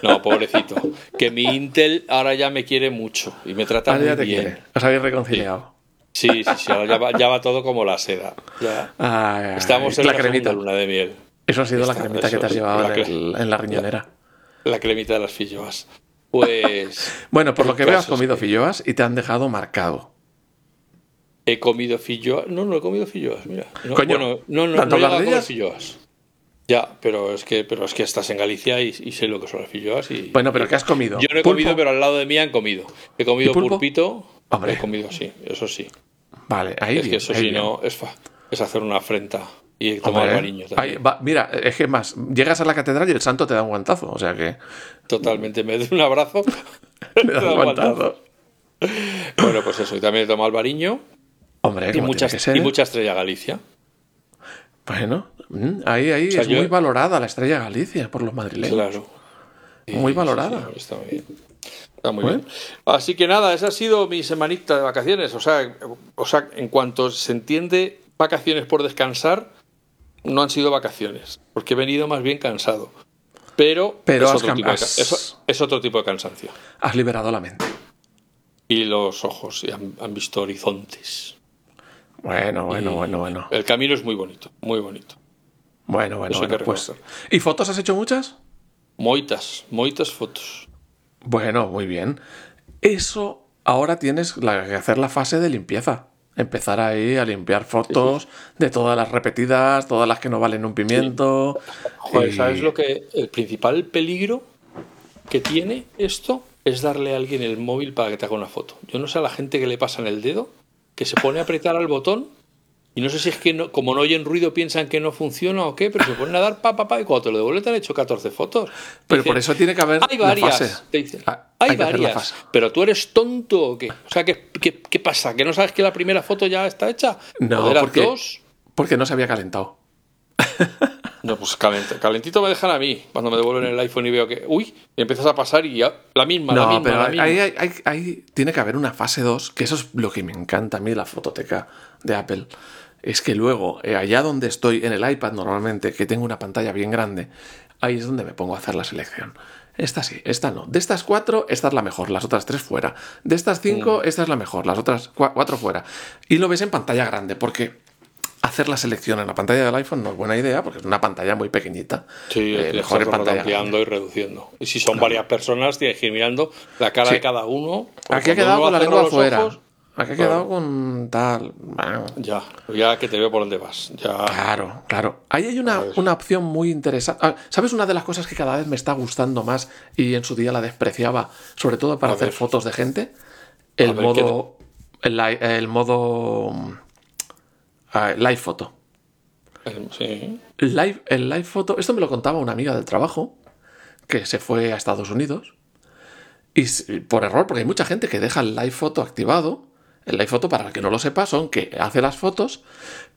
No, pobrecito. Que mi Intel ahora ya me quiere mucho y me trata Ahora muy ya te bien. quiere. Os habéis reconciliado. Sí, sí, sí. Ahora ya va, ya va todo como la seda. Ya. Estamos en la la, cremita. luna de miel. Eso ha sido la cremita que te has llevado la en, la riñonera. La cremita de las filloas. Pues <laughs> Bueno, por lo que veo has comido que- filloas y te han dejado marcado. he comido filloas. No, no he comido filloas, mira. No, Coño, bueno, no, no, no, ¿tanto he comer ellas? filloas. Ya, pero es que, pero es que estás en Galicia y, y sé lo que son las filloas y. Bueno, pero ¿qué has comido? Yo no he ¿Pulpo? comido, pero al lado de mí han comido. He comido pulpito. Hombre. He comido, sí, eso sí. Vale, ahí es bien, que eso bien. no es, hacer una afrenta y tomar ahí va- mira, es que más, llegas a la catedral y el santo te da un guantazo, o sea que Totalmente. Me da un abrazo. <laughs> <laughs> le da un guantazo. Bueno, pues eso. Y también he tomado el bariño Hombre, y, que ser. y mucha estrella Galicia. Bueno, mm, ahí, ahí sea, es yo- muy valorada la estrella Galicia por los madrileños. Claro. Muy Sí, valorada. sí, sí, está muy bien. Está muy Bueno. bien. Así que nada, esa ha sido mi semanita de vacaciones. O sea, o sea, en cuanto se entiende vacaciones por descansar, no han sido vacaciones, porque he venido más bien cansado. Pero, Pero es, has otro tipo de, es- es otro tipo de cansancio. Has liberado la mente. Y los ojos y han, han visto horizontes. Bueno, bueno, Y bueno, bueno. El camino es muy bonito, muy bonito. Bueno, bueno, Eso bueno. Pues. ¿Y fotos has hecho muchas? Moitas, moitas fotos. Bueno, muy bien. Eso ahora tienes la- que hacer la fase de limpieza. Empezar ahí a limpiar fotos de todas las repetidas, todas las que no valen un pimiento. Joder, y- ¿sabes lo que? El principal peligro que tiene esto es darle a alguien el móvil para que te haga una foto. Yo no sé a la gente que le pasa en el dedo, que se pone a apretar al botón y no sé si es que no- como no oyen ruido piensan que no funciona o qué, pero se ponen a dar pa, pa, pa y cuando te lo devuelven te han hecho 14 fotos. Pero Dicen, por eso tiene que haber Hay la varias. fase. Te dicen, Ah, hay, hay la varias. fase. Pero tú eres tonto o qué? O sea, ¿qué, qué, qué pasa? ¿Que no sabes que la primera foto ya está hecha? No, ¿O de las porque- dos? Porque no se había calentado. <laughs> No, pues calent- calentito me dejan a mí cuando me devuelven el iPhone y veo que, uy, y empiezas a pasar y ya, la misma, la No, misma, pero la ahí, misma. ahí- ahí- ahí tiene que haber una fase 2, que eso es lo que me encanta a mí, la fototeca de Apple. Es que luego, eh, allá donde estoy, en el iPad normalmente, que tengo una pantalla bien grande, ahí es donde me pongo a hacer la selección. Esta sí, esta no. De estas cuatro, esta es la mejor, las otras tres fuera. De estas cinco, Mm. esta es la mejor, las otras cua- cuatro fuera. Y lo ves en pantalla grande, porque hacer la selección en la pantalla del iPhone no es buena idea, porque es una pantalla muy pequeñita. Sí, Eh, mejor en pantalla ampliando grande. y reduciendo. Y si son varias personas, tienes que ir mirando la cara Sí. de cada uno. Aquí ha quedado con la lengua afuera. ojos, Aquí ha Claro. quedado con tal. Bueno, ya, ya que te veo por dónde vas. Ya. Claro, claro. Ahí hay una, ver. una opción muy interesante. Ah, ¿Sabes una de las cosas que cada vez me está gustando más y en su día la despreciaba, sobre todo para A hacer ver. fotos de gente? El ver, modo. El, el modo. ah, live photo. Sí. Live, el live photo. Esto me lo contaba una amiga del trabajo que se fue a Estados Unidos. Y por error, porque hay mucha gente que deja el live photo activado. El live photo, para el que no lo sepa, son que hace las fotos,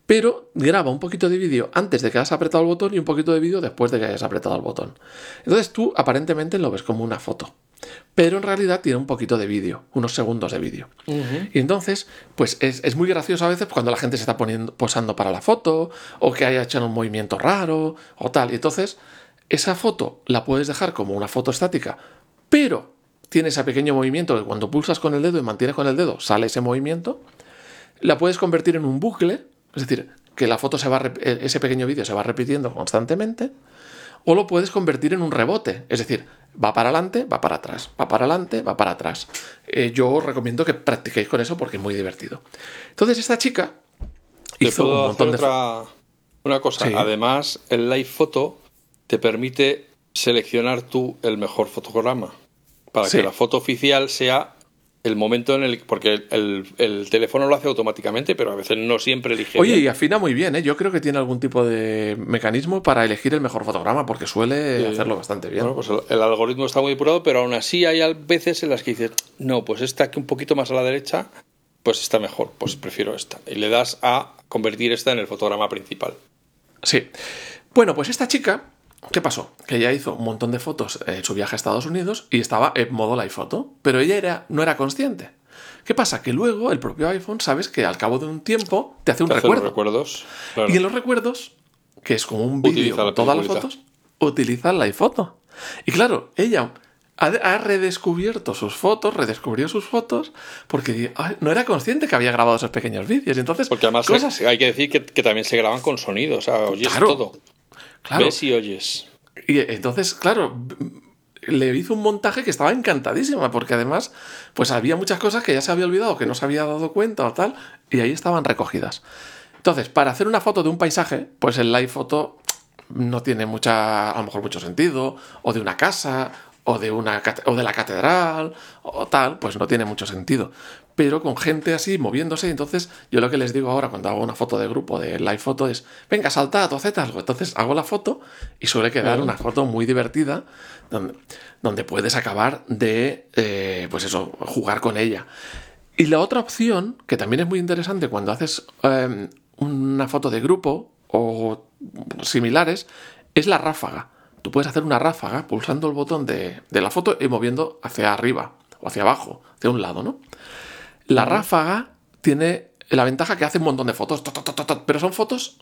pero graba un poquito de vídeo antes de que hayas apretado el botón y un poquito de vídeo después de que hayas apretado el botón. Entonces tú aparentemente lo ves como una foto, pero en realidad tiene un poquito de vídeo, unos segundos de vídeo. Y entonces, pues es, es muy gracioso a veces cuando la gente se está poniendo, posando para la foto, o que haya hecho un movimiento raro, o tal. Y entonces, esa foto la puedes dejar como una foto estática pero tiene ese pequeño movimiento que cuando pulsas con el dedo y mantienes con el dedo sale ese movimiento, la puedes convertir en un bucle, es decir, que la foto se va e, ese pequeño vídeo se va repitiendo constantemente, o lo puedes convertir en un rebote, es decir, va para adelante, va para atrás, va para adelante, va para atrás. Eh, yo os recomiendo que practiquéis con eso porque es muy divertido. Entonces esta chica hizo un montón de otra, una cosa, además el live photo te permite seleccionar tú el mejor fotograma para que la foto oficial sea el momento en el porque el, teléfono lo hace automáticamente, pero a veces no siempre elige. Oye, y afina muy bien, ¿eh? Yo creo que tiene algún tipo de mecanismo para elegir el mejor fotograma, porque suele hacerlo bastante bien. Bueno, pues el, algoritmo está muy depurado, pero aún así hay veces en las que dices, no, pues esta que un poquito más a la derecha, pues está mejor, pues prefiero esta. Y le das a convertir esta en el fotograma principal. Sí. Bueno, pues esta chica ¿Qué pasó? Que ella hizo un montón de fotos en su viaje a Estados Unidos y estaba en modo live photo, pero ella era, no era consciente. ¿Qué pasa? Que luego el propio iPhone, sabes que al cabo de un tiempo te hace un recuerdo. recuerdos. Y en los recuerdos, que es como un vídeo con todas las fotos, utiliza el live photo. Y claro, ella ha, redescubierto sus fotos, redescubrió sus fotos, porque no era consciente que había grabado esos pequeños vídeos. Entonces, porque además hay que decir que, también se graban con sonido, o sea, oyes todo. Claro. Ves y oyes. Y entonces, claro, le hizo un montaje que estaba encantadísima, porque además, pues había muchas cosas que ya se había olvidado, que no se había dado cuenta o tal, y ahí estaban recogidas. Entonces, para hacer una foto de un paisaje, pues el live photo no tiene mucha, a lo mejor mucho sentido, o de una casa, o de, una, o de la catedral, o tal, pues no tiene mucho sentido pero con gente así moviéndose. Entonces, yo lo que les digo ahora cuando hago una foto de grupo de live foto es: venga, saltad o haced algo. Entonces hago la foto y suele quedar una foto muy divertida donde, donde puedes acabar de, eh, pues eso, jugar con ella. Y la otra opción, que también es muy interesante cuando haces em, una foto de grupo o similares, es la ráfaga. Tú puedes hacer una ráfaga pulsando el botón de, de la foto y moviendo hacia arriba o hacia abajo, hacia un lado, ¿no? La ráfaga tiene la ventaja que hace un montón de fotos, pero son fotos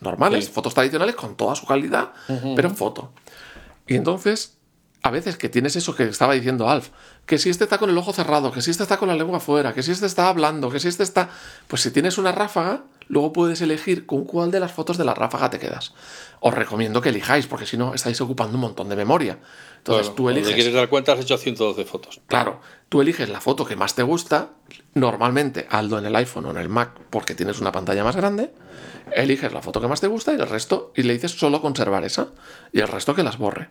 normales, fotos tradicionales con toda su calidad, pero en foto. Y entonces, a veces que tienes eso que estaba diciendo Alf, que si este está con el ojo cerrado, que si este está con la lengua fuera, que si este está hablando, que si este está... Pues si tienes una ráfaga, luego puedes elegir con cuál de las fotos de la ráfaga te quedas. Os recomiendo que elijáis, porque si no estáis ocupando un montón de memoria. Entonces tú eliges. Si quieres dar cuenta, has hecho 112 fotos. Claro, tú eliges la foto que más te gusta, normalmente Aldo en el iPhone o en el Mac, porque tienes una pantalla más grande. Eliges la foto que más te gusta y el resto, y le dices solo conservar esa, y el resto que las borre.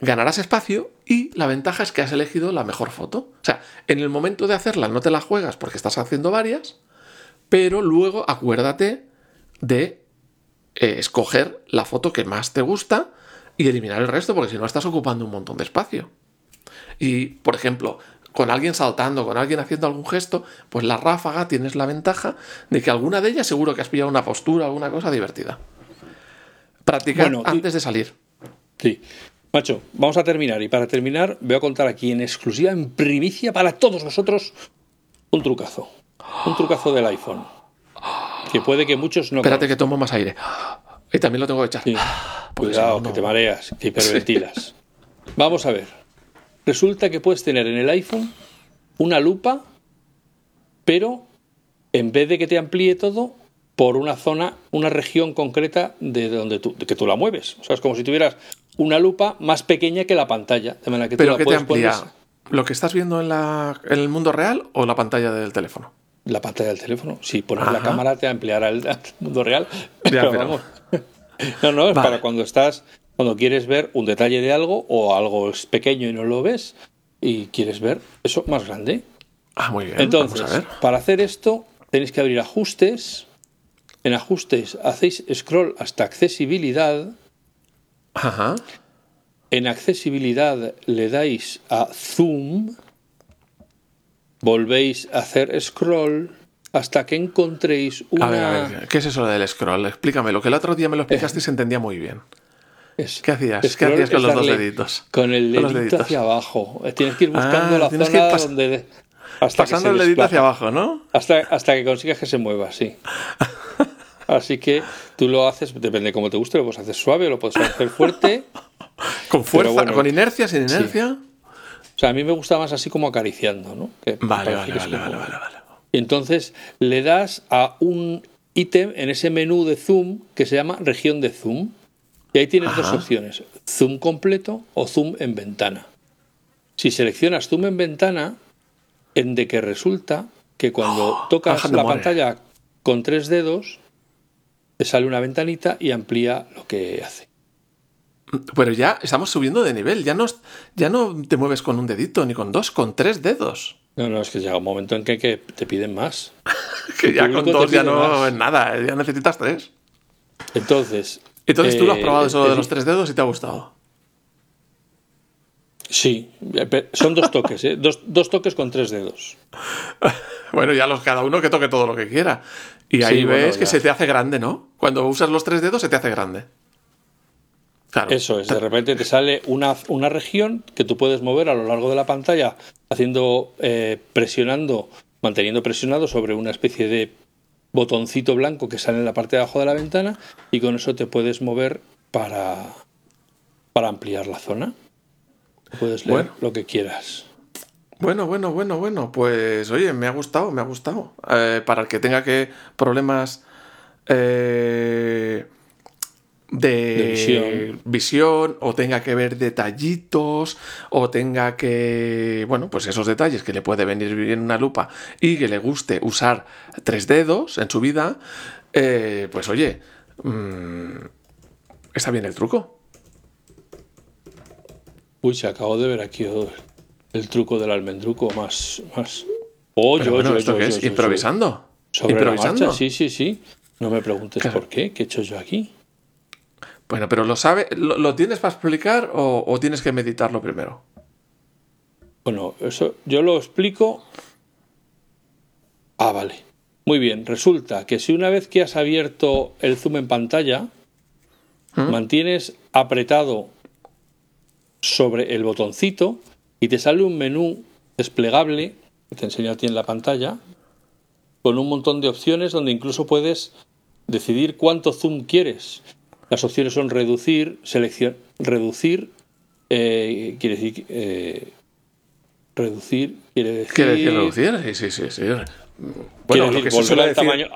Ganarás espacio y la ventaja es que has elegido la mejor foto. O sea, en el momento de hacerla no te la juegas porque estás haciendo varias, pero luego acuérdate de eh, escoger la foto que más te gusta y eliminar el resto, porque si no estás ocupando un montón de espacio. Y, por ejemplo, con alguien saltando, con alguien haciendo algún gesto, pues la ráfaga tienes la ventaja de que alguna de ellas seguro que has pillado una postura, alguna cosa divertida. Practicar antes de salir. Sí. Macho, vamos a terminar. Y para terminar, voy a contar aquí en exclusiva, en primicia para todos vosotros, un trucazo. Un trucazo del iPhone. Que puede que muchos no. Espérate que tomo más aire. Y también lo tengo que echar. Cuidado, que te mareas, que <laughs> hiperventilas. Vamos a ver. Resulta que puedes tener en el iPhone una lupa, pero en vez de que te amplíe todo, por una zona, una región concreta de donde tú, que tú la mueves. O sea, es como si tuvieras una lupa más pequeña que la pantalla. De manera que ¿Pero tú te amplía? ¿Lo que estás viendo en, la, en el mundo real o la pantalla del teléfono? La pantalla del teléfono. Si pones la cámara te ampliará el, mundo real. pero, vamos. <laughs> No, no, es para cuando estás, cuando quieres ver un detalle de algo o algo es pequeño y no lo ves y quieres ver eso más grande. Ah, muy bien. Entonces, para hacer esto tenéis que abrir ajustes. En ajustes hacéis scroll hasta accesibilidad. Ajá. En accesibilidad le dais a zoom. Volvéis a hacer scroll hasta que encontréis una... A ver, a ver, ¿qué es eso del scroll? Explícame, que el otro día me lo explicaste y se entendía muy bien. ¿Qué hacías? ¿Qué hacías con los dos deditos? Con el dedito hacia abajo. Tienes que ir buscando ah, la zona donde... Hasta pasando el dedito hacia abajo, ¿no? Hasta, hasta que consigas que se mueva, sí. <laughs> Así que tú lo haces, depende de cómo te guste, lo puedes hacer suave, lo puedes hacer fuerte. <laughs> ¿Con fuerza? ¿Con inercia? ¿Sin inercia? sea, a mí me gusta más así como acariciando, ¿no? Que Vale, vale, que vale, como- vale, vale, vale. Y entonces le das a un ítem en ese menú de zoom que se llama región de zoom. Y ahí tienes dos opciones, zoom completo o zoom en ventana. Si seleccionas zoom en ventana, en de que resulta que cuando Oh, <gasps> tocas la pantalla con tres dedos, te sale una ventanita y amplía lo que hace. Pero ya estamos subiendo de nivel. Ya no, ya no te mueves con un dedito ni con dos, con tres dedos. No, no, es que llega un momento en que, que te piden más. <laughs> Que ya con dos ya no más. es nada. Ya necesitas tres. Entonces. Entonces tú lo has eh, probado eso es de los tres dedos y te ha gustado. Sí, eh, son dos toques, ¿eh? dos, dos toques con tres dedos. <laughs> <laughs> Bueno, ya los, cada uno que toque todo lo que quiera. Y ahí Sí, bueno, ves que se te hace grande, ¿no? Cuando usas los tres dedos se te hace grande. Claro. Eso es, de repente te sale una, una región que tú puedes mover a lo largo de la pantalla haciendo, eh, presionando, manteniendo presionado sobre una especie de botoncito blanco que sale en la parte de abajo de la ventana y con eso te puedes mover para, para ampliar la zona. Puedes leer Bueno. lo que quieras. Bueno, bueno, bueno, bueno. Pues oye, me ha gustado, me ha gustado. Eh, para el que tenga que problemas eh, de, De visión. visión, o tenga que ver detallitos o tenga que, bueno, pues esos detalles que le puede venir bien una lupa y que le guste usar tres dedos en su vida, eh, pues oye, mm, está bien el truco. Uy, se acabo de ver aquí el truco del almendruco más... más... Oh, Pero yo, bueno, yo, ¿esto yo, qué yo, es? ¿Improvisando? Sobre la ¿Improvisando? marcha, sí, sí, sí. No me preguntes Claro. por qué, qué he hecho yo aquí. Bueno, pero ¿lo sabe, lo, lo tienes para explicar o, o tienes que meditarlo primero? Bueno, eso yo lo explico. Ah, vale. Muy bien. Resulta que si una vez que has abierto el zoom en pantalla, mantienes apretado sobre el botoncito y te sale un menú desplegable que te enseño a ti en la pantalla con un montón de opciones donde incluso puedes decidir cuánto zoom quieres. Las opciones son reducir, selección, reducir, eh, quiere decir eh, reducir, quiere decir, ¿Quiere decir reducir? Sí, sí, sí. sí. Bueno, lo decir que se volver, al, decir... tamaño,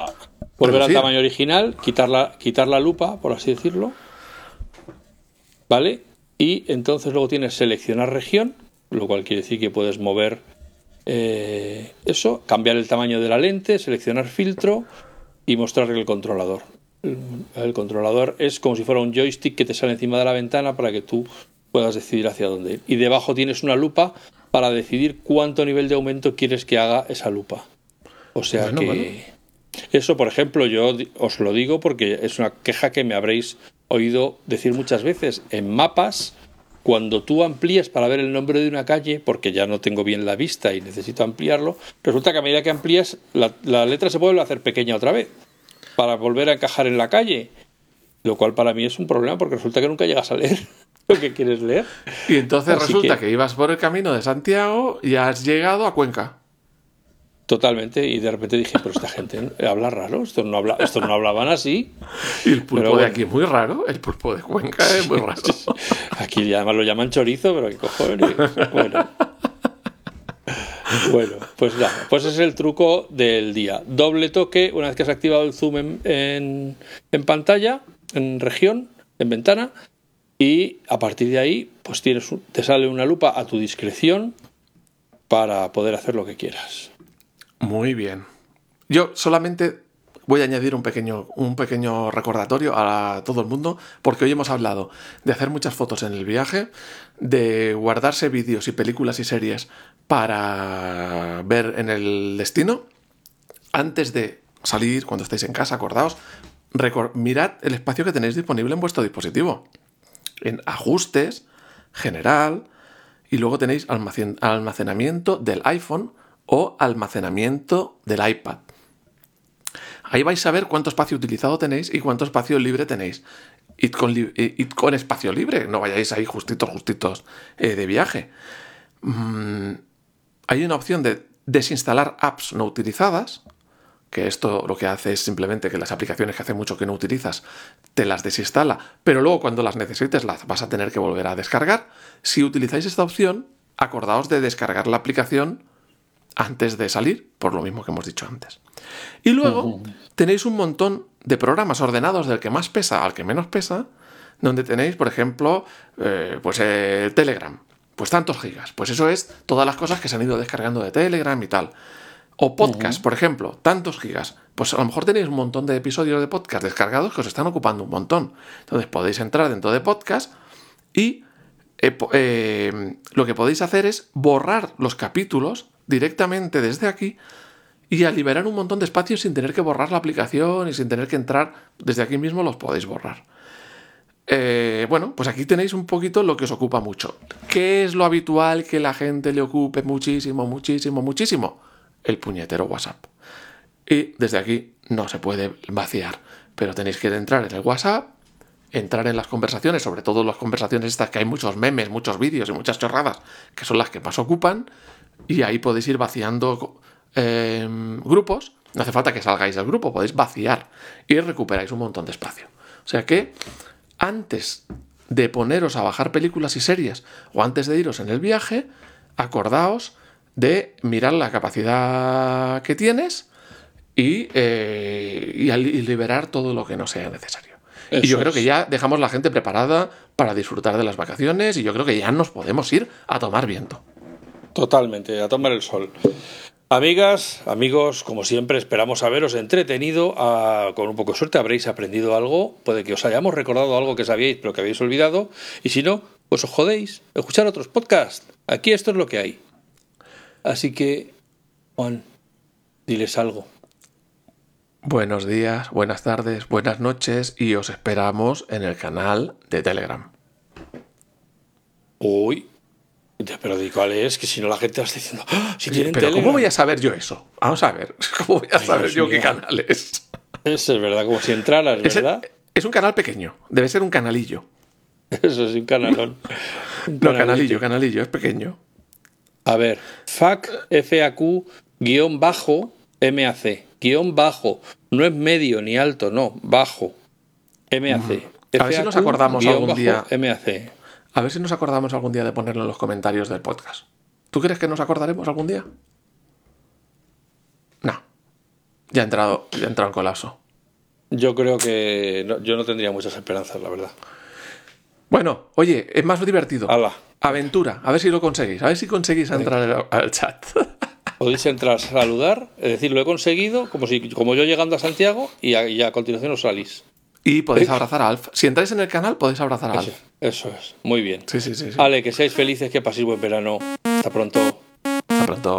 volver al tamaño original, quitar la, quitar la lupa, por así decirlo, ¿vale? Y entonces luego tienes seleccionar región, lo cual quiere decir que puedes mover eh, eso, cambiar el tamaño de la lente, seleccionar filtro y mostrarle el controlador. El, el controlador es como si fuera un joystick que te sale encima de la ventana para que tú puedas decidir hacia dónde ir. Y debajo tienes una lupa para decidir cuánto nivel de aumento quieres que haga esa lupa. O sea Bueno, que bueno. eso, por ejemplo, yo os lo digo porque es una queja que me habréis oído decir muchas veces. En mapas, cuando tú amplías para ver el nombre de una calle, porque ya no tengo bien la vista y necesito ampliarlo, resulta que a medida que amplías, la, la letra se vuelve a hacer pequeña otra vez para volver a encajar en la calle. Lo cual para mí es un problema porque resulta que nunca llegas a leer <laughs> lo que quieres leer. Y entonces Así resulta que- que... ibas por el camino de Santiago y has llegado a Cuenca. Totalmente, y de repente dije, pero esta gente habla raro, estos no, habla, estos no hablaban así. Y el pulpo de aquí es muy raro. El pulpo de Cuenca es muy raro. Aquí además lo llaman chorizo, pero qué cojones. Bueno. Bueno, pues nada, pues ese es el truco del día. Doble toque, una vez que has activado el zoom en, en- en pantalla, en región, en ventana, y a partir de ahí, pues tienes, te sale una lupa a tu discreción para poder hacer lo que quieras. Muy bien. Yo solamente voy a añadir un pequeño, un pequeño recordatorio a todo el mundo, porque hoy hemos hablado de hacer muchas fotos en el viaje, de guardarse vídeos y películas y series para ver en el destino. Antes de salir, cuando estéis en casa, acordaos, mirad el espacio que tenéis disponible en vuestro dispositivo. En ajustes, general, y luego tenéis almacen- almacenamiento del iPhone o almacenamiento del iPad. Ahí vais a ver cuánto espacio utilizado tenéis y cuánto espacio libre tenéis. Id con, espacio libre, no vayáis ahí justitos, justitos eh, de viaje. Mm, hay una opción de desinstalar apps no utilizadas, que esto lo que hace es simplemente que las aplicaciones que hace mucho que no utilizas te las desinstala, pero luego cuando las necesites las vas a tener que volver a descargar. Si utilizáis esta opción, acordaos de descargar la aplicación antes de salir, por lo mismo que hemos dicho antes. Y luego tenéis un montón de programas ordenados del que más pesa al que menos pesa, donde tenéis, por ejemplo, eh, pues eh, Telegram, pues tantos gigas. Pues eso es todas las cosas que se han ido descargando de Telegram y tal. O podcast, por ejemplo, tantos gigas. Pues a lo mejor tenéis un montón de episodios de podcast descargados que os están ocupando un montón. Entonces podéis entrar dentro de podcast y eh, lo que podéis hacer es borrar los capítulos directamente desde aquí y a liberar un montón de espacios sin tener que borrar la aplicación y sin tener que entrar desde aquí mismo los podéis borrar. Eh, bueno, pues aquí tenéis un poquito lo que os ocupa mucho. ¿Qué es lo habitual que la gente le ocupe muchísimo, muchísimo, muchísimo? El puñetero WhatsApp. Y desde aquí no se puede vaciar, pero tenéis que entrar en el WhatsApp, entrar en las conversaciones, sobre todo las conversaciones estas que hay muchos memes, muchos vídeos y muchas chorradas, que son las que más ocupan, y ahí podéis ir vaciando eh, grupos. No hace falta que salgáis del grupo, podéis vaciar y recuperáis un montón de espacio. O sea que antes de poneros a bajar películas y series o antes de iros en el viaje, acordaos de mirar la capacidad que tienes y, eh, liberar todo lo que no sea necesario. y yo creo que ya dejamos la gente preparada para disfrutar de las vacaciones y yo creo que ya nos podemos ir a tomar viento. Totalmente, a tomar el sol. Amigas, amigos, como siempre, esperamos haberos entretenido. Ah, con un poco de suerte habréis aprendido algo. Puede que os hayamos recordado algo que sabíais pero que habéis olvidado. Y si no, pues os jodéis. Escuchar otros podcasts. Aquí esto es lo que hay. Así que, Juan, diles algo. Buenos días, buenas tardes, buenas noches y os esperamos en el canal de Telegram. Uy, pero di cuál es, que si no la gente va a estar diciendo, ¡Ah! si tienen pero ¿cómo voy a saber yo eso? Vamos a ver, <laughs> ¿cómo voy a saber yo qué canal es? Eso es verdad, como si entraras, ¿verdad? Es, un canal pequeño, debe ser un canalillo. <laughs> Eso es un canalón. <laughs> no, canalillo, canalillo, es pequeño. A ver, FAQ, FAQ, guion bajo, MAC, guion bajo, no es medio ni alto, no, bajo, MAC. A ver si nos acordamos algún día. MAC. A ver si nos acordamos algún día de ponerlo en los comentarios del podcast. ¿Tú crees que nos acordaremos algún día? No. Ya ha entrado, ya ha entrado en colapso. Yo creo que yo no tendría muchas esperanzas, la verdad. Bueno, oye, es más divertido. Aventura, a ver si lo conseguís, a ver si conseguís entrar al chat. <laughs> Podéis entrar a saludar, es decir, lo he conseguido, como si como yo llegando a Santiago, y a, a continuación os salís. Y podéis abrazar a Alf. Si entráis en el canal, podéis abrazar a Alf. Eso, es. Muy bien. Sí, sí, sí, sí. Vale, que seáis felices, que paséis buen verano. Hasta pronto. Hasta pronto.